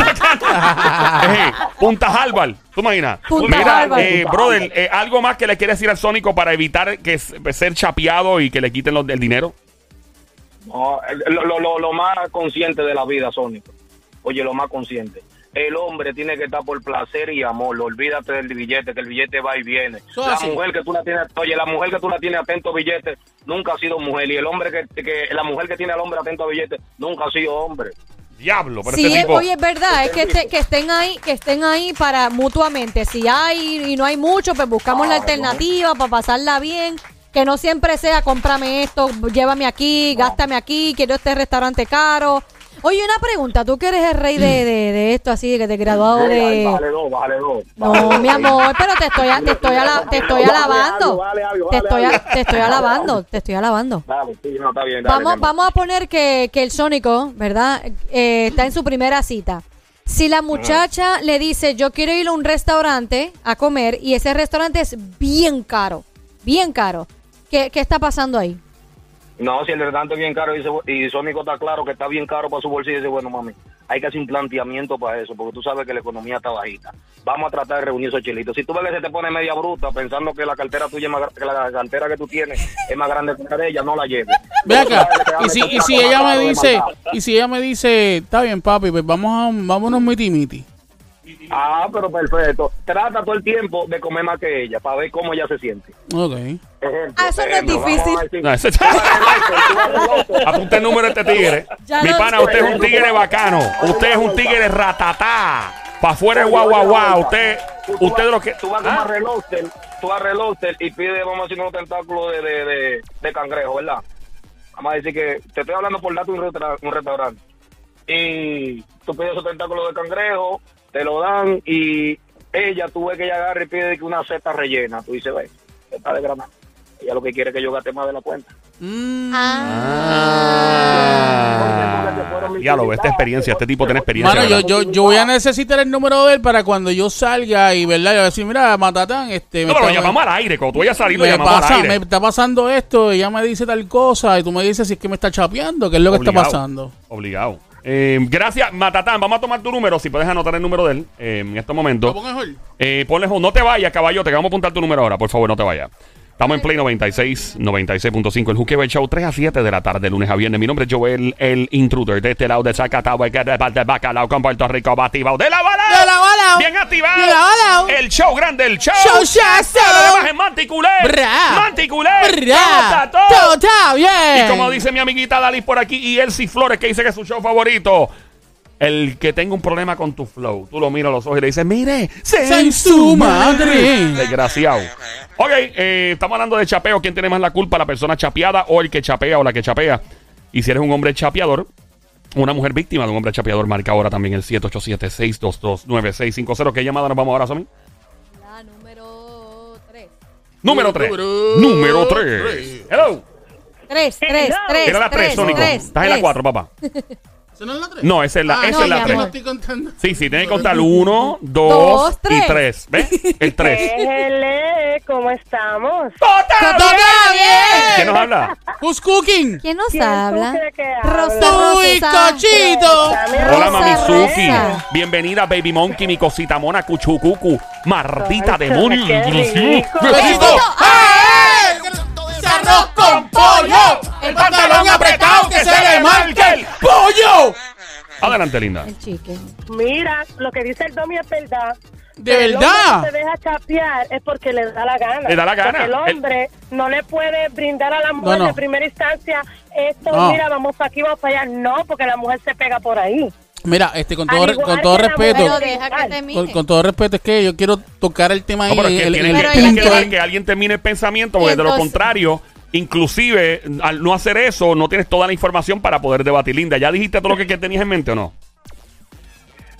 Punta Harvard, ¿tú imaginas? Punta Mira, eh, brother, eh, ¿algo más que le quiere decir al Sónico para evitar que s- ser chapeado y que le quiten los, el dinero? No, lo, lo, lo más consciente de la vida, Sónico. Oye, lo más consciente. El hombre tiene que estar por placer y amor. Olvídate del billete, que el billete va y viene. La así. mujer que tú la tienes, oye, la mujer que tú la tienes atento a billetes nunca ha sido mujer. Y el hombre que, que la mujer que tiene al hombre atento a billetes nunca ha sido hombre. Diablo, pero Sí, este tipo... oye, es verdad, es que, este- que estén ahí, que estén ahí para mutuamente. Si hay y no hay mucho, pues buscamos la alternativa para pasarla bien. Que no siempre sea cómprame esto, llévame aquí, gástame aquí, quiero este restaurante caro. Oye, una pregunta, tú que eres el rey de, de, de esto, así, de que te graduado Ay, de... Bájale dos, bájale dos. No, dos. mi amor, pero te estoy, te estoy, ala- te estoy Vale alabando. algo, vale algo, Te estoy, algo. te estoy alabando, te estoy alabando. Dale, sí, no, está bien, dale, Vamos, vamos a poner que, que el Sónico, ¿verdad? Eh, está en su primera cita. Si la muchacha le dice, yo quiero ir a un restaurante a comer y ese restaurante es bien caro, bien caro, ¿qué, qué está pasando ahí? No, si el restaurante es bien caro y, dice- y Sónico está claro que está bien caro para su bolsillo, dice, bueno, mami, hay que hacer un planteamiento para eso, porque tú sabes que la economía está bajita. Vamos a tratar de reunir esos chilitos. Si tú ves que se te pone media bruta pensando que la cartera tuya es más que la cartera que tú tienes es más grande que la de ella, no la lleves. Ve acá, y si, y si ella me dice, y si ella me dice, está bien papi, pues vamos a vámonos miti miti. Ah, pero perfecto. Trata todo el tiempo de comer más que ella para ver cómo ella se siente. Ok. Ejemplo, Ah, eso no es ejemplo, difícil. No. Apunta el número de este tigre. Ya Mi pana, usted es un tigre bacano. Usted es un tigre ratatá. Pa' afuera de guau, guau, guau. Usted, usted de lo que. Tú vas como Ah, a Reloster, tú vas a y pides, vamos a decir, unos tentáculos de, de, de, de cangrejo, ¿verdad? Vamos a decir que te estoy hablando por dato de un, un restaurante. Y tú pides esos tentáculos de cangrejo, te lo dan y ella, tú ves que ella agarra y pide que una seta rellena. Tú dices, ve, está de granada. Ella lo que quiere es que yo gaste más de la cuenta. Mm. Ah. Ya lo ve, esta experiencia. Este tipo tiene experiencia. Mano, yo, yo, yo voy a necesitar el número de él para cuando yo salga y, ¿verdad? Yo voy a decir, mira, Matatán, este... me No, lo está- llamamos al aire. Cuando tú vayas a salir, lo me, llamamos pasa- al aire. me está pasando esto, ella me dice tal cosa y tú me dices si es que me está chapeando, qué es lo que está pasando. Obligado. Eh, gracias, Matatán. Vamos a tomar tu número. Si puedes anotar el número de él eh, en este momento. ¿Lo pongo mejor? Eh, ponle, no te vayas, caballote, que vamos a apuntar tu número ahora. Por favor, no te vayas. Estamos en Play 96, 96.5, el Juqueo Show, 3 a 7 de la tarde, lunes a viernes. Mi nombre es Joel, el intruder, de este lado de Zacatau, que de parte de Bacalao, con Puerto Rico, activado. ¡De la bala! ¡De la bala! ¡Bien activado! ¡De la bala! El show grande, el show. ¡Show shazo! Además en Manticulé. Bra. Manticulé. ¿Cómo ¡Bra! está todo? ¡Todo está bien! Y como dice mi amiguita Dalis por aquí y Elsie Flores, que dice que es su show favorito. El que tenga un problema con tu flow, tú lo miras a los ojos y le dices, mire, ¡Se en su madre! Desgraciado. Ok, eh, estamos hablando de chapeo. ¿Quién tiene más la culpa? ¿La persona chapeada o el que chapea o la que chapea? Y si eres un hombre chapeador, una mujer víctima de un hombre chapeador, marca ahora también el 787-622-9650. ¿Qué llamada nos vamos ahora, Somi? La número 3. Número 3. Número Número 3. tres. Hello. 3, 3, 3. Era la 3, Sónico. Estás en la 4, papá. ¿Eso no es la 3? No, esa es la, Ah, esa no, es la mi 3. No amor. estoy contando. Sí, sí, tienes que contar 1, 2 Dos, y tres. 3. ¿Ves? El 3. Déjele, ¿cómo estamos? ¡Todo bien! ¿Quién nos habla? Who's cooking? ¿Quién nos ¿Quién habla? Rosa, ¡Tú y Rosa. Cochito! Hola, Mamizuki. Bienvenida, Baby Monkey, mi cosita mona, cuchucucu. Mardita demonio. ¡Besito! ¡Ay! ¡Se arroz con pollo! ¡El pantalón apretado que se le marque el pollo! Adelante, linda. El chique. Mira, lo que dice el Domi es verdad. ¿De El verdad? hombre que se deja chapear es porque le da la gana. Le da la gana. Porque el hombre no le puede brindar a la mujer No, no. de primera instancia esto, No. mira, vamos aquí, vamos para allá. No, porque la mujer se pega por ahí. Mira, este, con todo, con todo respeto, Con- todo respeto, es que yo quiero tocar el tema ahí. No, pero es que el- tiene, el- que, alguien termine el pensamiento, porque de lo contrario, inclusive, al no hacer eso, no tienes toda la información para poder debatir. Linda, ¿ya dijiste todo lo que, que tenías en mente o no?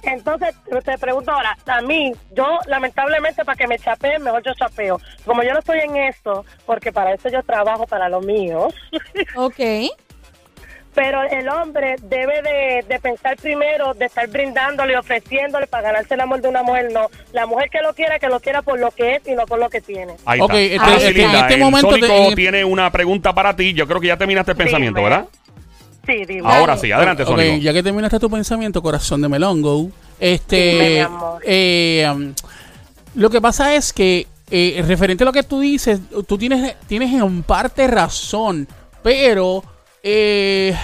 Entonces, te pregunto ahora, a mí, yo lamentablemente para que me chapeen, mejor yo chapeo. Como yo no estoy en esto, porque para eso yo trabajo para lo mío, Ok. Pero el hombre debe de, de pensar primero, de estar brindándole, ofreciéndole para ganarse el amor de una mujer, no. La mujer que lo quiera, que lo quiera por lo que es y no por lo que tiene. Ahí está. este- este- Linda, en este el momento te- tiene una pregunta para ti. Yo creo que ya terminaste el pensamiento, Dime. ¿verdad? Sí, dime. Ahora sí, adelante, Ok, Sónico. ya que terminaste tu pensamiento, corazón de melongo, este, Dime, mi amor. eh, um, lo que pasa es que eh, referente a lo que tú dices, tú tienes, tienes en parte razón, pero, eh,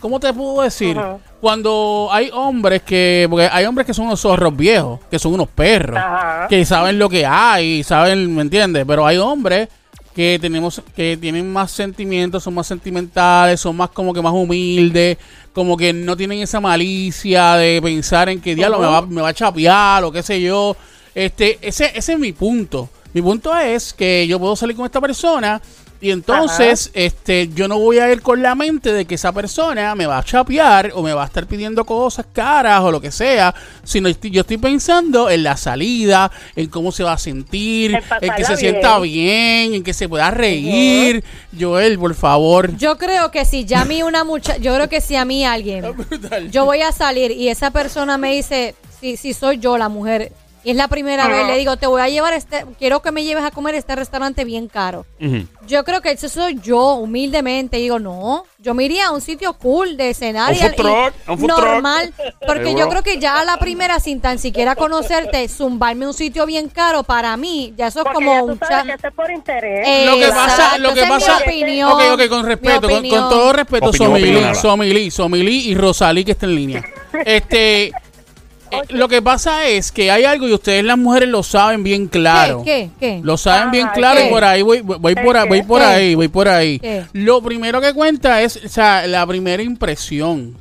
¿cómo te puedo decir? Cuando hay hombres que, porque hay hombres que son unos zorros viejos, que son unos perros, que saben lo que hay, saben, ¿me entiendes? Pero hay hombres que tenemos que tienen más sentimientos, son más sentimentales, son más como que más humildes, como que no tienen esa malicia de pensar en que diablo me va, me va a chapear o qué sé yo. Este, ese, ese es mi punto. Mi punto es que yo puedo salir con esta persona y entonces este yo no voy a ir con la mente de que esa persona me va a chapear o me va a estar pidiendo cosas caras o lo que sea, sino estoy- yo estoy pensando en la salida, en cómo se va a sentir, En que se bien. sienta bien, en que se pueda reír. Joel, por favor. Yo creo que si ya a mí una muchacha, yo creo que si a mí alguien, yo voy a salir y esa persona me dice, si, si soy yo la mujer, y es la primera vez, le digo, te voy a llevar este, quiero que me lleves a comer este restaurante bien caro. Ujú. Yo creo que eso soy yo, humildemente. Digo, no, yo me iría a un sitio cool de escenario. Un food truck, un food truck. normal. Porque Seguro. yo creo que ya a la primera, sin tan siquiera conocerte, zumbarme un sitio bien caro, para mí, ya eso es Porque como ya un tú sabes cha- que eso es por interés. Eh, Lo que pasa, Exacto, lo que pasa, mi opinión, ok, ok, con respeto, con, con todo respeto, Somilí. Somilí, Somilí y Rosalí que está en línea. Este, eh, lo que pasa es que hay algo y ustedes las mujeres lo saben bien claro. ¿Qué? ¿Qué? ¿Qué? Lo saben Ajá, bien claro ¿qué? y por ahí voy, voy, por, ahí, voy por ahí, voy por ahí. ¿Qué? Lo primero que cuenta es, o sea, la primera impresión.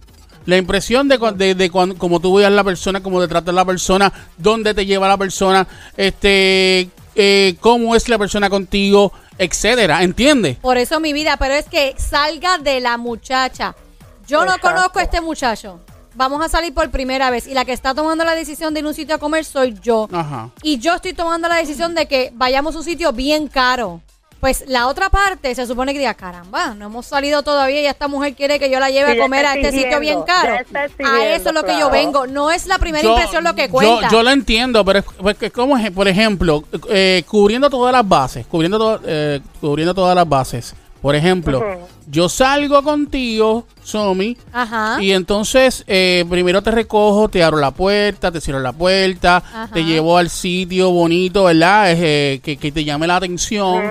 La impresión de, de, de cuan- cómo tú veas la persona, cómo te trata la persona, dónde te lleva la persona, este, eh, cómo es la persona contigo, etcétera, ¿entiendes? Por eso mi vida, pero es que salga de la muchacha. Yo no conozco a este muchacho. Vamos a salir por primera vez y la que está tomando la decisión de ir a un sitio a comer soy yo. Ajá. Y yo estoy tomando la decisión de que vayamos a un sitio bien caro. Pues la otra parte se supone que diga, caramba, no hemos salido todavía y esta mujer quiere que yo la lleve Sí, a comer a este sitio bien caro. A eso es lo que yo vengo. No es la primera Yo- impresión lo que yo- cuenta. Yo, lo entiendo, pero es, pues, que como es, por ejemplo, eh, cubriendo todas las bases, cubriendo, to- eh, cubriendo todas las bases. Por ejemplo, yo salgo contigo, Somi, Ajá. y entonces eh, primero te recojo, te abro la puerta, te cierro la puerta, Ajá. te llevo al sitio bonito, ¿verdad? Es, eh, que, que te llame la atención.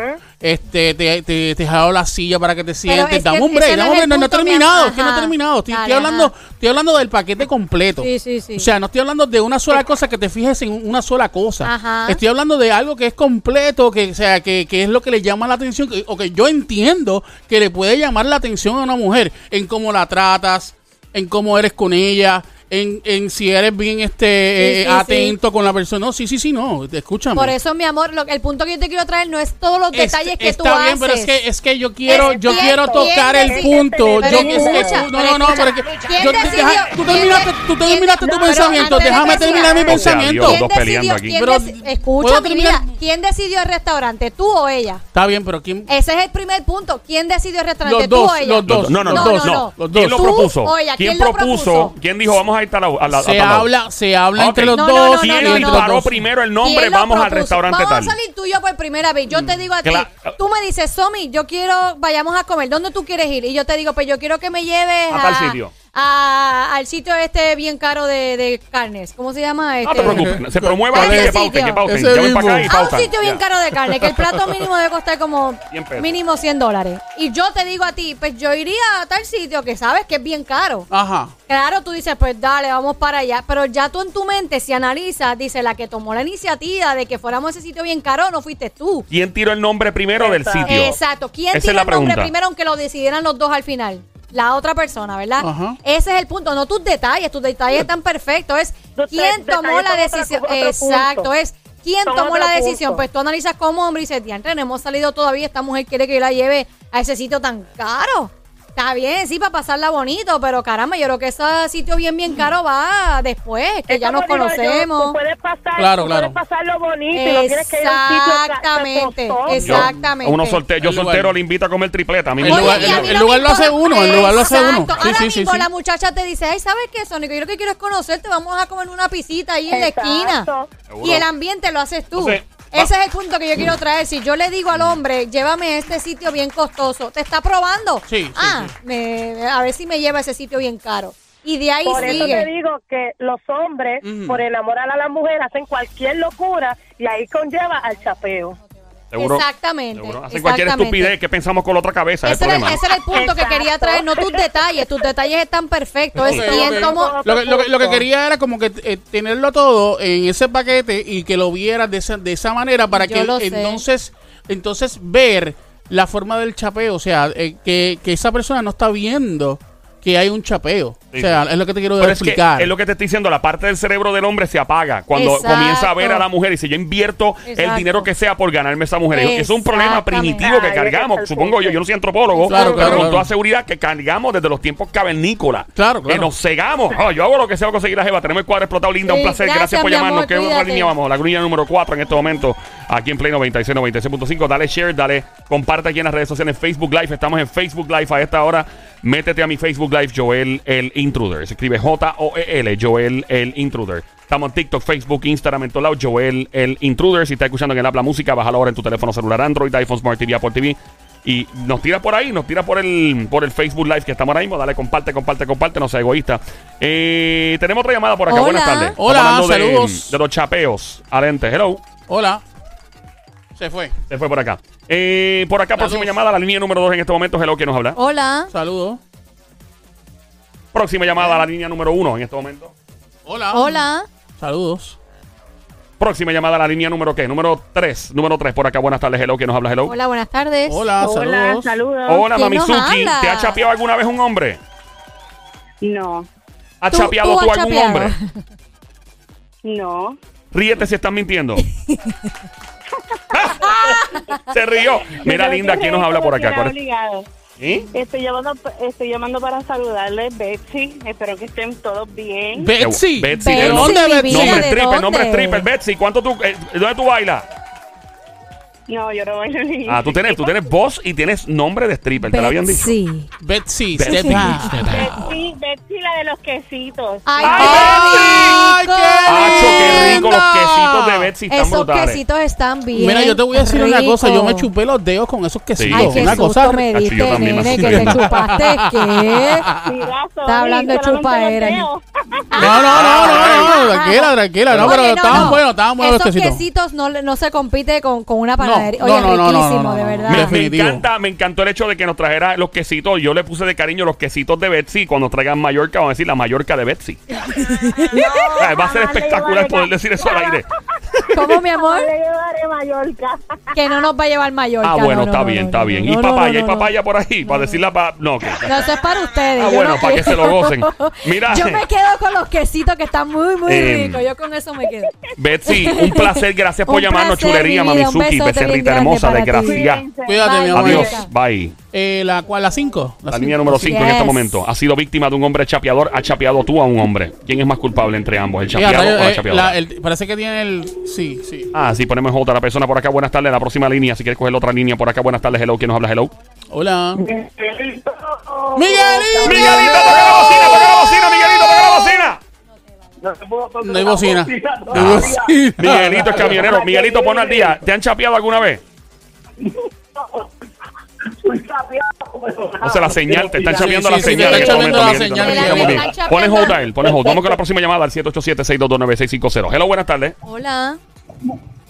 Este, te, te, te jalo la silla para que te sientes. es dame un break, dame. No, no he terminado, es que no he terminado. Estoy, estoy hablando, ajá. estoy hablando del paquete completo. Sí, sí, sí. O sea, no estoy hablando de una sola cosa que te fijes en una sola cosa. Ajá. Estoy hablando de algo que es completo, que o sea, que, que es lo que le llama la atención, que- o que yo entiendo que le puede llamar la atención a una mujer, en cómo la tratas, en cómo eres con ella, en, en si eres bien este eh, Sí, sí, atento con la persona. No, sí, sí, sí, no, escúchame. Por eso, mi amor, lo, el punto que yo te quiero traer no es todos los Este, detalles que tú está haces. bien, pero es que, es que yo quiero, Es yo quiero ¿quién tocar el punto. Yo, escucha, no, no, no, pero es que ¿quién yo- decidió? deja- tú ¿Quién terminaste, tú terminaste tu pensamiento. Déjame terminar mi pensamiento. ¿Quién decidió? aquí. ¿Quién Pero, deci- ¿puedo escucha, mi terminar? vida. ¿Quién decidió el restaurante? ¿Tú o ella? Está bien, pero ¿quién? Ese es el primer punto. ¿Quién decidió el restaurante? Los ¿Tú dos, o ella? los dos. No, no, No, no, ¿Quién dos. lo propuso? ¿Quién ¿quién lo propuso? propuso? ¿Quién dijo vamos a ir a la, a la a Se lado? habla, se habla Ok. entre los No, no, dos. no, no, ¿Quién no, disparó primero el nombre? ¿Quién lo Vamos al restaurante Vamos tal. a salir tú y yo por primera vez. Yo te digo a ti, tú me dices, Somi, yo quiero, vayamos a comer. ¿Dónde tú quieres ir? Y yo te digo, pues yo quiero que me lleves A tal sitio. A- al sitio este bien caro de, de carnes. ¿cómo se llama? No Este? te preocupes. Se promueva ¿Cuál aquí que el pauten, sitio? que pauten. Ese Llamen para acá y mismo. A un sitio bien Ya. caro de carne, que el plato mínimo debe costar como 100 pesos. mínimo 100 dólares. Y yo te digo a ti, pues yo iría a tal sitio que sabes que es bien caro. Ajá. Claro, tú dices, pues dale, vamos para allá. Pero ya tú en tu mente, si analizas, dice la que tomó la iniciativa de que fuéramos a ese sitio bien caro, no fuiste tú. ¿Quién tiró el nombre primero del sitio? Exacto. ¿Quién Esa es tiene la el nombre pregunta. primero aunque lo decidieran los dos al final? La otra persona, ¿verdad? Ajá. Ese es el punto, no tus detalles, tus detalles están perfectos. Es quién tomó la decisión. otro Exacto, es quién Son tomó la decisión. punto. Pues tú analizas como hombre y dices, diantre, no hemos salido todavía, esta mujer quiere que yo la lleve a ese sitio tan caro. Está bien, sí, para pasarla bonito, pero caramba, yo creo que ese sitio bien, bien caro va después, que ya nos yo, conocemos. tú puedes pasar, Claro, tú claro. puedes pasarlo bonito y no tienes que ir a un sitio ca- Exactamente. Yo- exactamente. a uno solte- yo soltero le invito a comer tripleta. A mí El Oye, lugar- el- mí el no lugar lo hace uno, el lugar lo hace uno. Exacto. Sí, Ahora sí, sí, mismo sí. la muchacha te dice, ay, ¿sabes qué, Sónico? Yo lo que quiero es conocerte, vamos a comer una pisita ahí en la esquina. Seguro. Y el ambiente lo haces tú. Entonces, Ese es el punto que yo quiero traer. Si yo le digo al hombre, llévame a este sitio bien costoso, ¿te está probando? Sí, sí, Ah, sí. me- a ver si me lleva a ese sitio bien caro. Y de ahí Por eso te sigue. digo que los hombres, por enamorar a la mujer, hacen cualquier locura y ahí conlleva al chapeo. Seguro. Exactamente, seguro. Hacen cualquier estupidez que pensamos con la otra cabeza. es Ese el era, problema. ese era el punto que quería traer, no tus detalles. Tus detalles están perfectos. Es. Lo que, lo que- lo que quería era como que eh, tenerlo todo en ese paquete y que lo vieras de esa, de esa manera para Yo que entonces entonces ver la forma del chapeo, o sea, eh, que, que esa persona no está viendo que hay un chapeo. Sí, o sea, sí. es lo que te quiero Pero es que explicar. es lo que te estoy diciendo, la parte del cerebro del hombre se apaga cuando Exacto. comienza a ver a la mujer y dice, yo invierto el dinero que sea por ganarme esa mujer. Es un problema primitivo que cargamos, supongo yo, yo no soy antropólogo, Claro, pero claro, con claro. toda seguridad que cargamos desde los tiempos cavernícolas. Claro, claro. Que nos cegamos. Ah, yo hago lo que sea para conseguir la jeva. Tenemos el cuadro explotado, linda, un placer. Gracias, gracias, por llamarnos. amor, ¿Qué otra línea vamos? La línea número 4 en este momento, aquí en Play 96, 96.5. Dale share, dale, comparte aquí en las redes sociales, Facebook Live. Estamos en Facebook Live a esta hora. Métete a mi Facebook Live, Joel el Intruder. Se escribe J-O-E-L, Joel el Intruder. Estamos en TikTok, Facebook, Instagram, en todos lados. Joel el Intruder. Si estás escuchando en el habla música, bájalo ahora en tu teléfono celular Android, iPhone, Smart TV, Apple TV. Y nos tira por ahí, nos tira por el, por el Facebook Live que estamos ahora mismo. Dale, comparte, comparte, comparte, no sea egoísta. Eh, tenemos otra llamada por acá. Hola. Buenas tardes. Hola, Estamos hablando de- saludos. De, los chapeos. Adelante, hello. Hola. Se fue. Se fue por acá. Eh, por acá, próxima llamada, la línea número 2 en este momento. Hello, ¿quién nos habla? Hola. Saludos. Próxima llamada, la línea número 1 en este momento. Hola. Hola. Saludos. Próxima llamada, la línea número ¿qué? Número 3. Número 3 por acá. Buenas tardes, hello. ¿Quién nos habla? Hello. Hola, buenas tardes. Hola, Hola, saludos. saludos. Hola, ¿Quién nos Mamizuki. habla? ¿Te ha chapeado alguna vez un hombre? No, ¿Has Tú- chapeado tú tú, has algún chapeado. hombre? No. Ríete si estás mintiendo. Se rió. Mira, linda, ¿quién nos habla por acá? ¿Cuál es- Obligado. ¿Eh? Estoy llamando, estoy llamando para saludarles, Betsy. Espero que estén todos bien. Betsy. Betsy, ¿De ¿de dónde, Betsy? Nombre ¿de stripper, nombre stripper. Betsy, ¿cuánto tú, eh, ¿dónde tú bailas? No, yo no bailo ni. Ah, tú tienes, tú tienes voz y tienes nombre de stripper. ¿Te lo habían dicho? Sí. Betsy. Betsy. step step. Betsy, Betsy, la de los quesitos. ¡Ay, ¡Ay, qué qué rico! Acho, qué rico. Los quesitos de Betsy están Esos brutales. quesitos están bien. Mira, yo te voy a decir una cosa. Yo me chupé los dedos con esos quesitos. Ay, qué una susto cosa. me yo diste, también nene, que te chupaste, ¿qué? Está hablando de dedos. No, no, no, no, no, tranquila, tranquila. No, pero estaban no. buenos, estaban buenos los Esos quesitos. quesitos no, se compite con, con una panadería. No, Oye, no, no, no, no, riquísimo, no, de verdad. Me, encanta, me encantó el hecho de que nos trajera los quesitos. Yo le puse de cariño los quesitos de Betsy. Cuando traigan Mallorca, vamos a decir la Mallorca de Betsy. Va a ser espectacular poder decir eso al aire. ¿Cómo, mi amor? Le llevaré Mallorca. Que no nos va a llevar Mallorca. Ah, bueno, no, no, está no, bien, no, está no, bien. no, ¿Y papaya? no, ¿Y papaya por ahí? Para decirla para... No, ok. No, eso es para ustedes. Ah, yo bueno, no para que se lo gocen. Mira. Yo me quedo con los quesitos que están muy, muy Eh, ricos. Yo con eso me quedo. Betsy, un placer. Gracias por Un llamarnos, placer, chulería, mi vida, un Mamizuki, becerrita hermosa, desgracia. Cuídate, mi amor. Adiós, bye. Eh, ¿La cuál? ¿La 5? La línea número 5 en este momento. Ha sido víctima de un hombre chapeador. Ha chapeado tú a un hombre. ¿Quién es más culpable entre ambos? ¿El chapeado o la chapeadora? parece que tiene el... Sí, sí. Ah, sí, ponemos otra persona por acá. Buenas tardes. La próxima línea. Si quieres coger la otra línea por acá. Buenas tardes. Hello. ¿Quién nos habla? Hello. Hola. Miguelito. ¡Miguelito! Miguelito, toca la bocina, toca la bocina, Miguelito, toca la bocina. No te puedo tocar No hay bocina. bocina No hay bocina. Miguelito es camionero. Miguelito, ponlo al día. ¿Te han chapeado alguna vez? Soy chapeado, pero- O sea, la señal, te están chapeando la señal. este chapeando la señal, Pones hold a él, pones hold. Vamos con la próxima llamada al 787-622-9650. Hello, buenas tardes. Hola.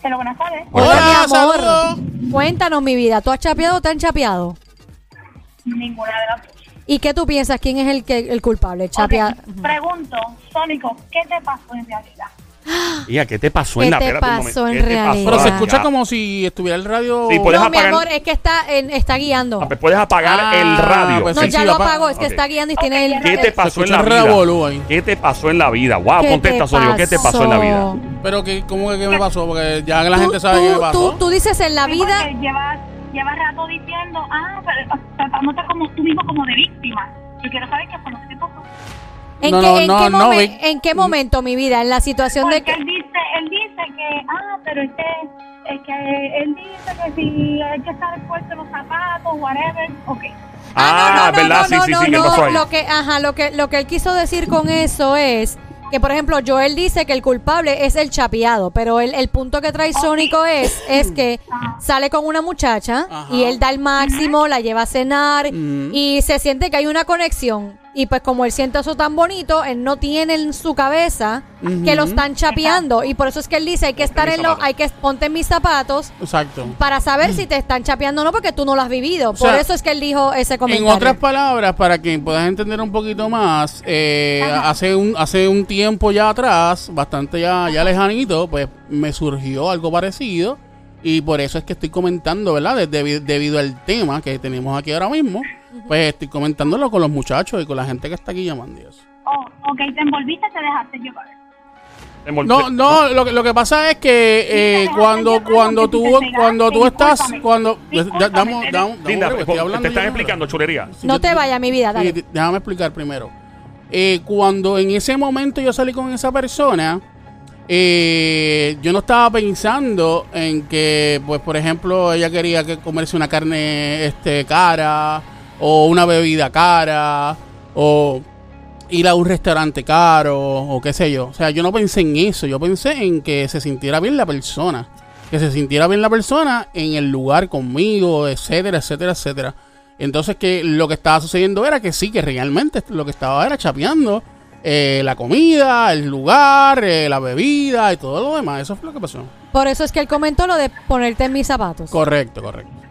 Hello, buenas tardes. Hola, Hola, mi amor. saludos. Cuéntanos, mi vida. ¿Tú has chapeado o te han chapeado? Ninguna de las dos. ¿Y qué tú piensas? ¿Quién es el, que, el culpable? Chapea... Ok, Pregunto, Sónico, ¿qué te pasó en realidad? Mira, ¿qué te pasó ¿Qué en la te espérate un pasó momento. en ¿Qué te realidad? Pero se Ya. escucha como si estuviera el radio... Sí, puedes no, mi apagar- amor, es que está, en- está guiando. Ah, pues Puedes apagar Ah, el radio. pues No, sí, ya sí, lo apaga. apagó, es que Ok. está guiando y tiene el... ¿Qué te pasó en escucha la un vida? revolú ahí. ¿Qué te pasó en la vida? Wow, ¿Qué contesta, te Sonia. ¿Qué te pasó en la vida? Pero que, ¿cómo que qué me pasó? Porque ya la Tú- gente sabe qué me pasó. Tú, tú dices en la Sí, vida... porque Llevas, llevas rato diciendo, ah, pero tratándote como tú mismo como de víctima. Yo quiero saber qué fue lo que te pasó. ¿En, No, qué, no, en no, qué momen-. ¿En qué momento, mi vida? En la situación de Porque que... él dice, él dice que, ah, pero es que, es que él dice que si hay que estar puesto los zapatos, whatever, ok. Ah, no, no, ¿verdad? no, sí, no, sí, no, sí. ¿Qué no, pasó ahí? Lo que, ajá, lo que, lo que él quiso decir con eso es que, por ejemplo, Joel dice que el culpable es el chapeado, pero el, el punto que trae Sónico es, es que sale con una muchacha Ajá. y él da el máximo, la lleva a cenar Ujú. y se siente que hay una conexión. Y pues como él siente eso tan bonito, él no tiene en su cabeza que lo están chapeando. Y por eso es que él dice, hay que estar en los, zapatos. hay que ponte en mis zapatos Exacto. para saber si te están chapeando o no, porque tú no lo has vivido. Por sea, eso es que él dijo ese En comentario. otras palabras, para que puedas entender un poquito más, eh, hace un hace un tiempo ya atrás, bastante ya, ya lejanito, pues me surgió algo parecido y por eso es que estoy comentando, ¿verdad? De- debi- debido al tema que tenemos aquí ahora mismo, pues estoy comentándolo con los muchachos y con la gente que está aquí llamando. y eso. Oh, ok, te envolviste, te dejaste llevar. No, no, lo, que- lo que pasa es que eh, cuando cuando tú cuando tú estás cuando da- damos damos- Linda, damos- estoy hablando te están explicando, chulería. No te vayas, mi vida, dale. déjame explicar primero. Eh, cuando en ese momento yo salí con esa persona, eh, yo no estaba pensando en que, pues, por ejemplo, ella quería que comerse una carne este, cara, o una bebida cara, o ir a un restaurante caro, o qué sé yo. O sea, yo no pensé en eso, yo pensé en que se sintiera bien la persona. Que se sintiera bien la persona en el lugar conmigo, etcétera, etcétera, etcétera. Entonces que lo que estaba sucediendo era que sí, que realmente lo que estaba era chapeando eh, la comida, el lugar, eh, la bebida y todo lo demás. Eso fue lo que pasó. Por eso es que él comentó lo de ponerte en mis zapatos. Correcto, correcto.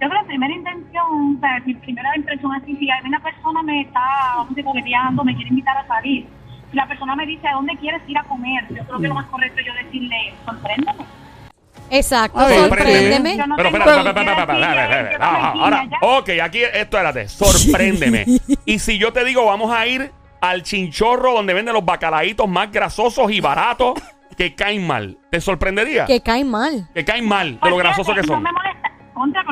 Yo creo que la primera intención, o sea, mi primera impresión así, si hay una persona me está, vamos a coqueteando, me quiere invitar a salir, si la persona me dice a dónde quieres ir a comer, yo creo que lo más correcto es yo decirle, sorpréndeme. Exacto, A ver, sorpréndeme. Yo no Pero espera, espera, espera, espera, espera, Ah, Ahora, ok, aquí esto, espérate, sorpréndeme. y si yo te digo, vamos a ir al chinchorro donde venden los bacalaitos más grasosos y baratos que caen mal, ¿te sorprendería? Que cae mal. Que caen mal de Pues lo grasosos que son. No me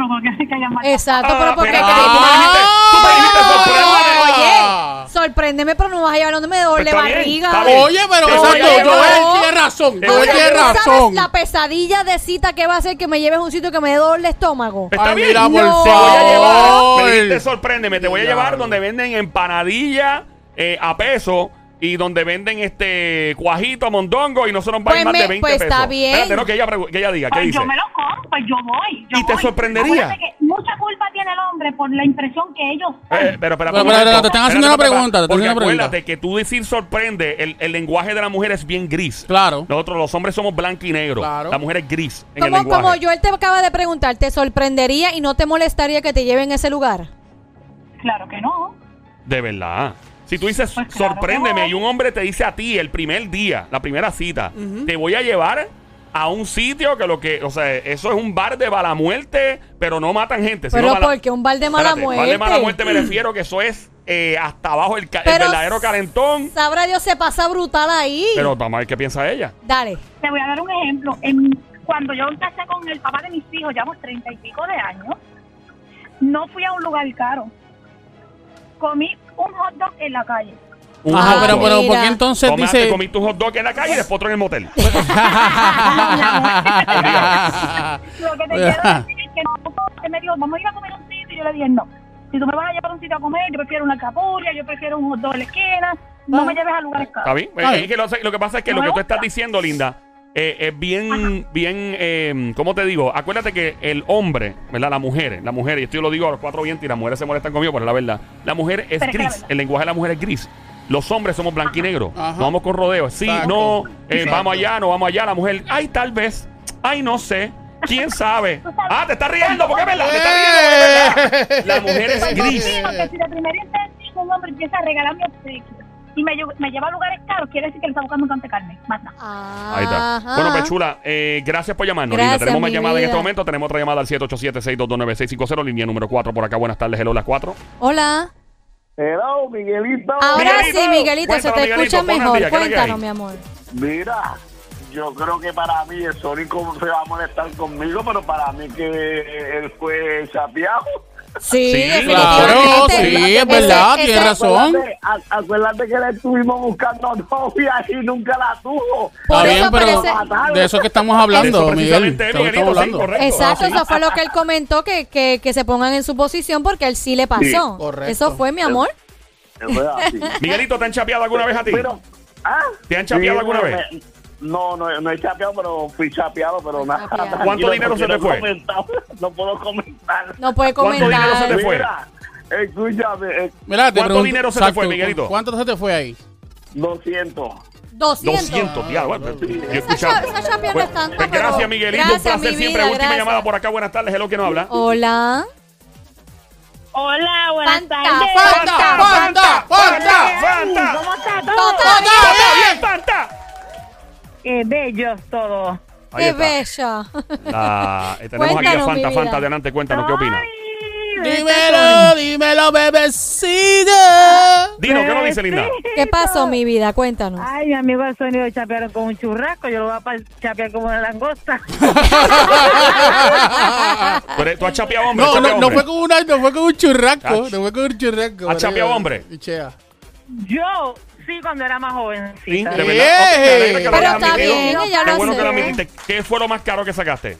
molesta. Contra, pero porque que haya mal. Exacto, pero porque pero- cae tú me mal. dijiste, tú me dijiste, sorpréndeme. Oye, sorpréndeme, pero no me vas a llevar donde me doble Está bien, barriga. está bien. Oye, pero Te voy a exacto, llevar- tiene razón. Te Joel voy a tiene llevar- ¿Sabes razón. la pesadilla de cita que va a hacer que me lleves a un sitio que me dé doble estómago? Está Ay, bien. mira, por No. Te voy a llevar, me favor. dijiste, sorpréndeme, te voy a llevar donde venden empanadilla eh, a peso y donde venden este cuajito, mondongo y no se nos va a ir Pues más de me- 20 pues pesos. está bien. Espérate, no, que ella, pregu- que ella diga, ¿qué Pues dice? yo me lo como, pues yo voy. yo ¿Y te voy. sorprendería? Que mucha culpa tiene el hombre por la impresión que ellos Eh, pero, espera, Pero, pero, te están haciendo una pregunta, te Porque haciendo una pregunta. acuérdate que tú decir sorprende, el, el lenguaje de la mujer es bien gris. Claro. Nosotros los hombres somos blanco y negro. Claro. La mujer es gris en el lenguaje. como Joel te acaba de preguntar, ¿te sorprendería y no te molestaría que te lleven a ese lugar? Claro que no. De verdad. Si tú dices Pues claro sorpréndeme y un hombre te dice a ti el primer día, la primera cita, te voy a llevar a un sitio que lo que, o sea, eso es un bar de mala muerte, pero no matan gente. Pero mala- porque un bar de mala Espérate, muerte. Bar de mala muerte me refiero que eso es eh, hasta abajo el, el verdadero calentón. Sabrá Dios, se pasa brutal ahí. Pero vamos a ver qué piensa ella. Dale. Te voy a dar un ejemplo. En, cuando yo empecé con el papá de mis hijos, llevamos treinta y pico de años, no fui a un lugar caro. Comí un hot dog en la calle. Ajá, hot pero, pero ¿por qué entonces Tomaste, dice... comiste un hot dog en la calle y después otro en el motel. Lo que te quiero decir es que no, me dijo, vamos a ir a comer un sitio. Y yo le dije, no. Si tú me vas a llevar a un sitio a comer, yo prefiero una capuria, yo prefiero un hot dog en la esquina. No me lleves a lugares ¿Está caros. Está Eh, bien. que lo, que pasa es que No lo que tú estás diciendo, Linda, eh, es bien, bien, eh, ¿cómo te digo? Acuérdate que el hombre, ¿verdad? La mujer, la mujer, y esto yo lo digo a los cuatro vientos y las mujeres se molestan conmigo, pero es la verdad. La mujer es Pero gris, el lenguaje de la mujer es gris. Los hombres somos blanco y negro. Ajá. No vamos con rodeos. Sí, Exacto. no, eh, vamos allá, no vamos allá. La mujer, ay, tal vez, ay, no sé. ¿Quién sabe? Ah, te está riendo, porque es verdad, te está riendo, porque es verdad. La mujer es gris. Sí, porque si de un hombre empieza a regalarme obsequios y me, lle- me lleva a lugares caros, quiere decir que le está buscando un cante carne. Más nada. Ahí está. Ajá. Bueno, pues chula, eh, gracias por llamarnos. Gracias, Linda. Tenemos más mi llamadas en este momento. Tenemos otra llamada al 787-622-9650, línea número 4 por acá. Buenas tardes, hello, las 4. Hola. Hello, Miguelito. Ahora Miguelito, sí, Miguelito, se te cuéntanos, Miguelito, escucha mejor. Cuéntanos, mi amor. Mira, yo creo que para mí el Sónico se va a molestar conmigo, pero para mí que él fue chapeado. Sí, claro, sí, es verdad, Ese- tiene ese- razón. Acuérdate, que le estuvimos buscando novia y nunca la tuvo. Por Está eso bien, pero parece- de eso es que estamos hablando, Miguel. Miguelito, sí. Exacto, Ah, sí. eso fue lo que él comentó, que, que, que se pongan en su posición porque a él sí le pasó. correcto. Eso fue, mi amor. Miguelito, ¿te han chapeado alguna vez a ti? Pero, ¿ah? ¿Te han chapeado alguna me- vez? No, no, no he chapeado, pero fui chapeado, pero nada. chapeado. ¿Cuánto dinero se te fue? No puedo comentar. No puede ¿Cuánto dinero se comentar. te fue? Mira, escúchame, eh, Mira, te ¿Cuánto pregunto- dinero se te fue, Miguelito? ¿Cuánto se te fue ahí? 200. 200. 200, diablo. bueno, yo he escuchado. esa no Pues- pues pero- gracias, Miguelito. Gracias, un placer mi siempre. vida, Última llamada por acá. Buenas tardes, hello, que nos habla? Hola. Hola, buenas Fanta, tardes. Fanta, Fanta, Fanta. Fanta. ¿Cómo está todo? Todo ¡Todo bien. bien, Fanta! Qué bellos todos. Ahí Qué está. La- eh, tenemos aquí a Cuéntanos, mi Fanta. vida. Fanta, adelante, cuéntanos, ¿qué opinas? Dímelo, dímelo, bebecita. Dino, ¿qué nos dice Linda? ¿Qué pasó, mi vida? Cuéntanos. Ay, mi amigo el sonido de chapearon con un churrasco, yo lo voy a chapear como una langosta. ¿Tú, eres- tú has chapeado hombre? No, ¿Has no, chapeado no hombre? fue con una, no fue con un churrasco, Ach. no fue con un churrasco. ¿Has chapeado hombre? Chea. Yo sí, cuando era más joven. Sí, de Eh. verdad. Ok, me alegra que lo Pero hayas está admitido. bien, ella Qué lo bueno que lo hace. admitiste. ¿Qué fue lo más caro que sacaste?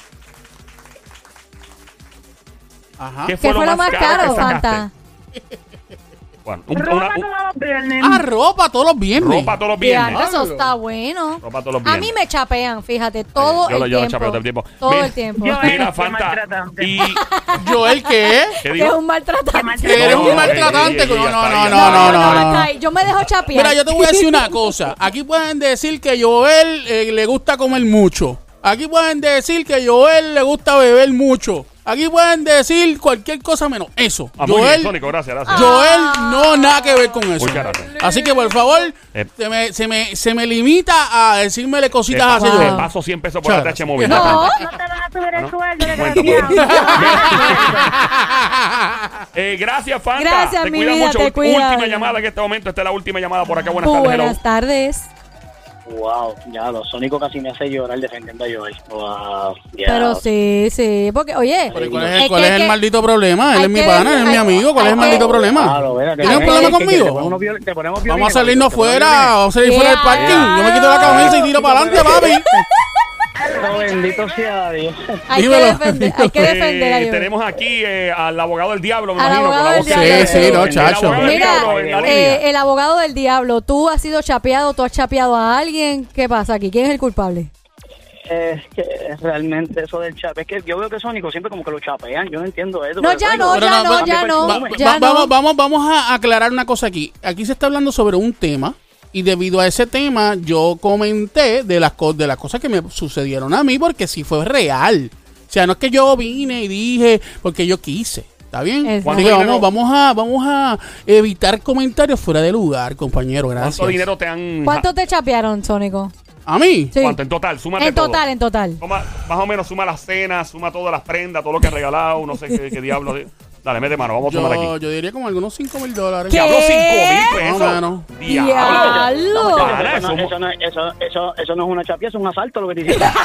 Ajá. ¿Qué ¿Qué fue lo más caro, que sacaste? Bueno, un- Ropa una- un- todos los viernes. Ah, ropa todos los viernes. ropa todos los viernes. Diablo, eso está bueno. Ropa todos los A viernes. mí me chapean, fíjate, todo Yo lo- el yo lo tiempo. chapeo todo el tiempo. Todo Mira- el tiempo. Yo- Mira, Qué Fanta. maltratante. Y. Joel, ¿qué? ¿Qué Que es digo? un maltratante. Eres No, un maltratante. ey, ey, No, no, no, ahí, no, no, no, no. hasta ahí. Yo me dejo chapear. Mira, yo te voy a decir una cosa. Aquí pueden decir que Joel eh, le gusta comer mucho. Aquí pueden decir que Joel le gusta beber mucho. Aquí pueden decir cualquier cosa menos eso. Ah, muy bien, Joel, Sónico, gracias, gracias. Joel no nada que ver con eso. Muchas gracias. Así que por favor, Eh. se, me, se, me, se me limita a decírmele Te cositas paso, así. te Joel. paso 100 pesos por. ATH móvil. No. No te vas a subir el sueldo, desgraciado. Eh, gracias, Fanta. Gracias, te mi cuida vida, mucho. te cuida. Última llamada en este momento. Esta es la última llamada por acá. Buenas tardes, hello. Buenas tardes. Wow, ya lo Sónico casi me hace llorar defendiendo a Joel. Wow, ya. Pero sí, sí. Porque, oye. Pero ¿Cuál es, Es el, cuál que- es el que- maldito problema? Él es mi pana, él es mi amigo. ¿Cuál es el maldito problema? Claro, ¿Tienes un que- problema que- que conmigo? te ponemos viol- te ponemos Vamos a violines, salirnos te ponemos fuera, vamos a salir fuera del parking. Yo me quito la camisa y tiro para adelante, papi. Oh, bendito sea Dios. Hay que defender, hay que defender a Eh, Dios. tenemos aquí eh, al abogado del diablo, me Al imagino, con la voz que-. Sí, sí, no, chacho. Mira, eh, el abogado del diablo, tú has sido chapeado, tú has chapeado a alguien. ¿Qué pasa aquí? ¿Quién es el culpable? Es que realmente eso del chape, es que yo veo que Sónico siempre como que lo chapean, yo no entiendo eso. No, ya no, ya no, ya no, va- ya va- no. Vamos, vamos, vamos a aclarar una cosa aquí. Aquí se está hablando sobre un tema y debido a ese tema yo comenté de las, co- de las cosas que me sucedieron a mí porque sí fue real. O sea, no es que yo vine y dije porque yo quise. ¿Está bien? Así que ¿Cuánto vamos, vamos, a, vamos a evitar comentarios fuera de lugar, compañero. Gracias. ¿Cuánto dinero te han... ¿Cuánto te chapearon, Sónico? ¿A mí? Sí. ¿Cuánto? En total, súmate En todo. total, en total. Toma, más o menos suma las cenas, suma todas las prendas, todo lo que has regalado, no sé qué, qué diablo. Dale, mete mano, vamos a sumar Yo, aquí. yo diría como algunos 5 mil dólares. ¿Qué? Diablo, 5 mil pesos. Más o menos. Diablo. Diablo. Para, Eso no, eso- eso, no, eso, eso, eso no es una chapia, es un asalto lo que te hicieron.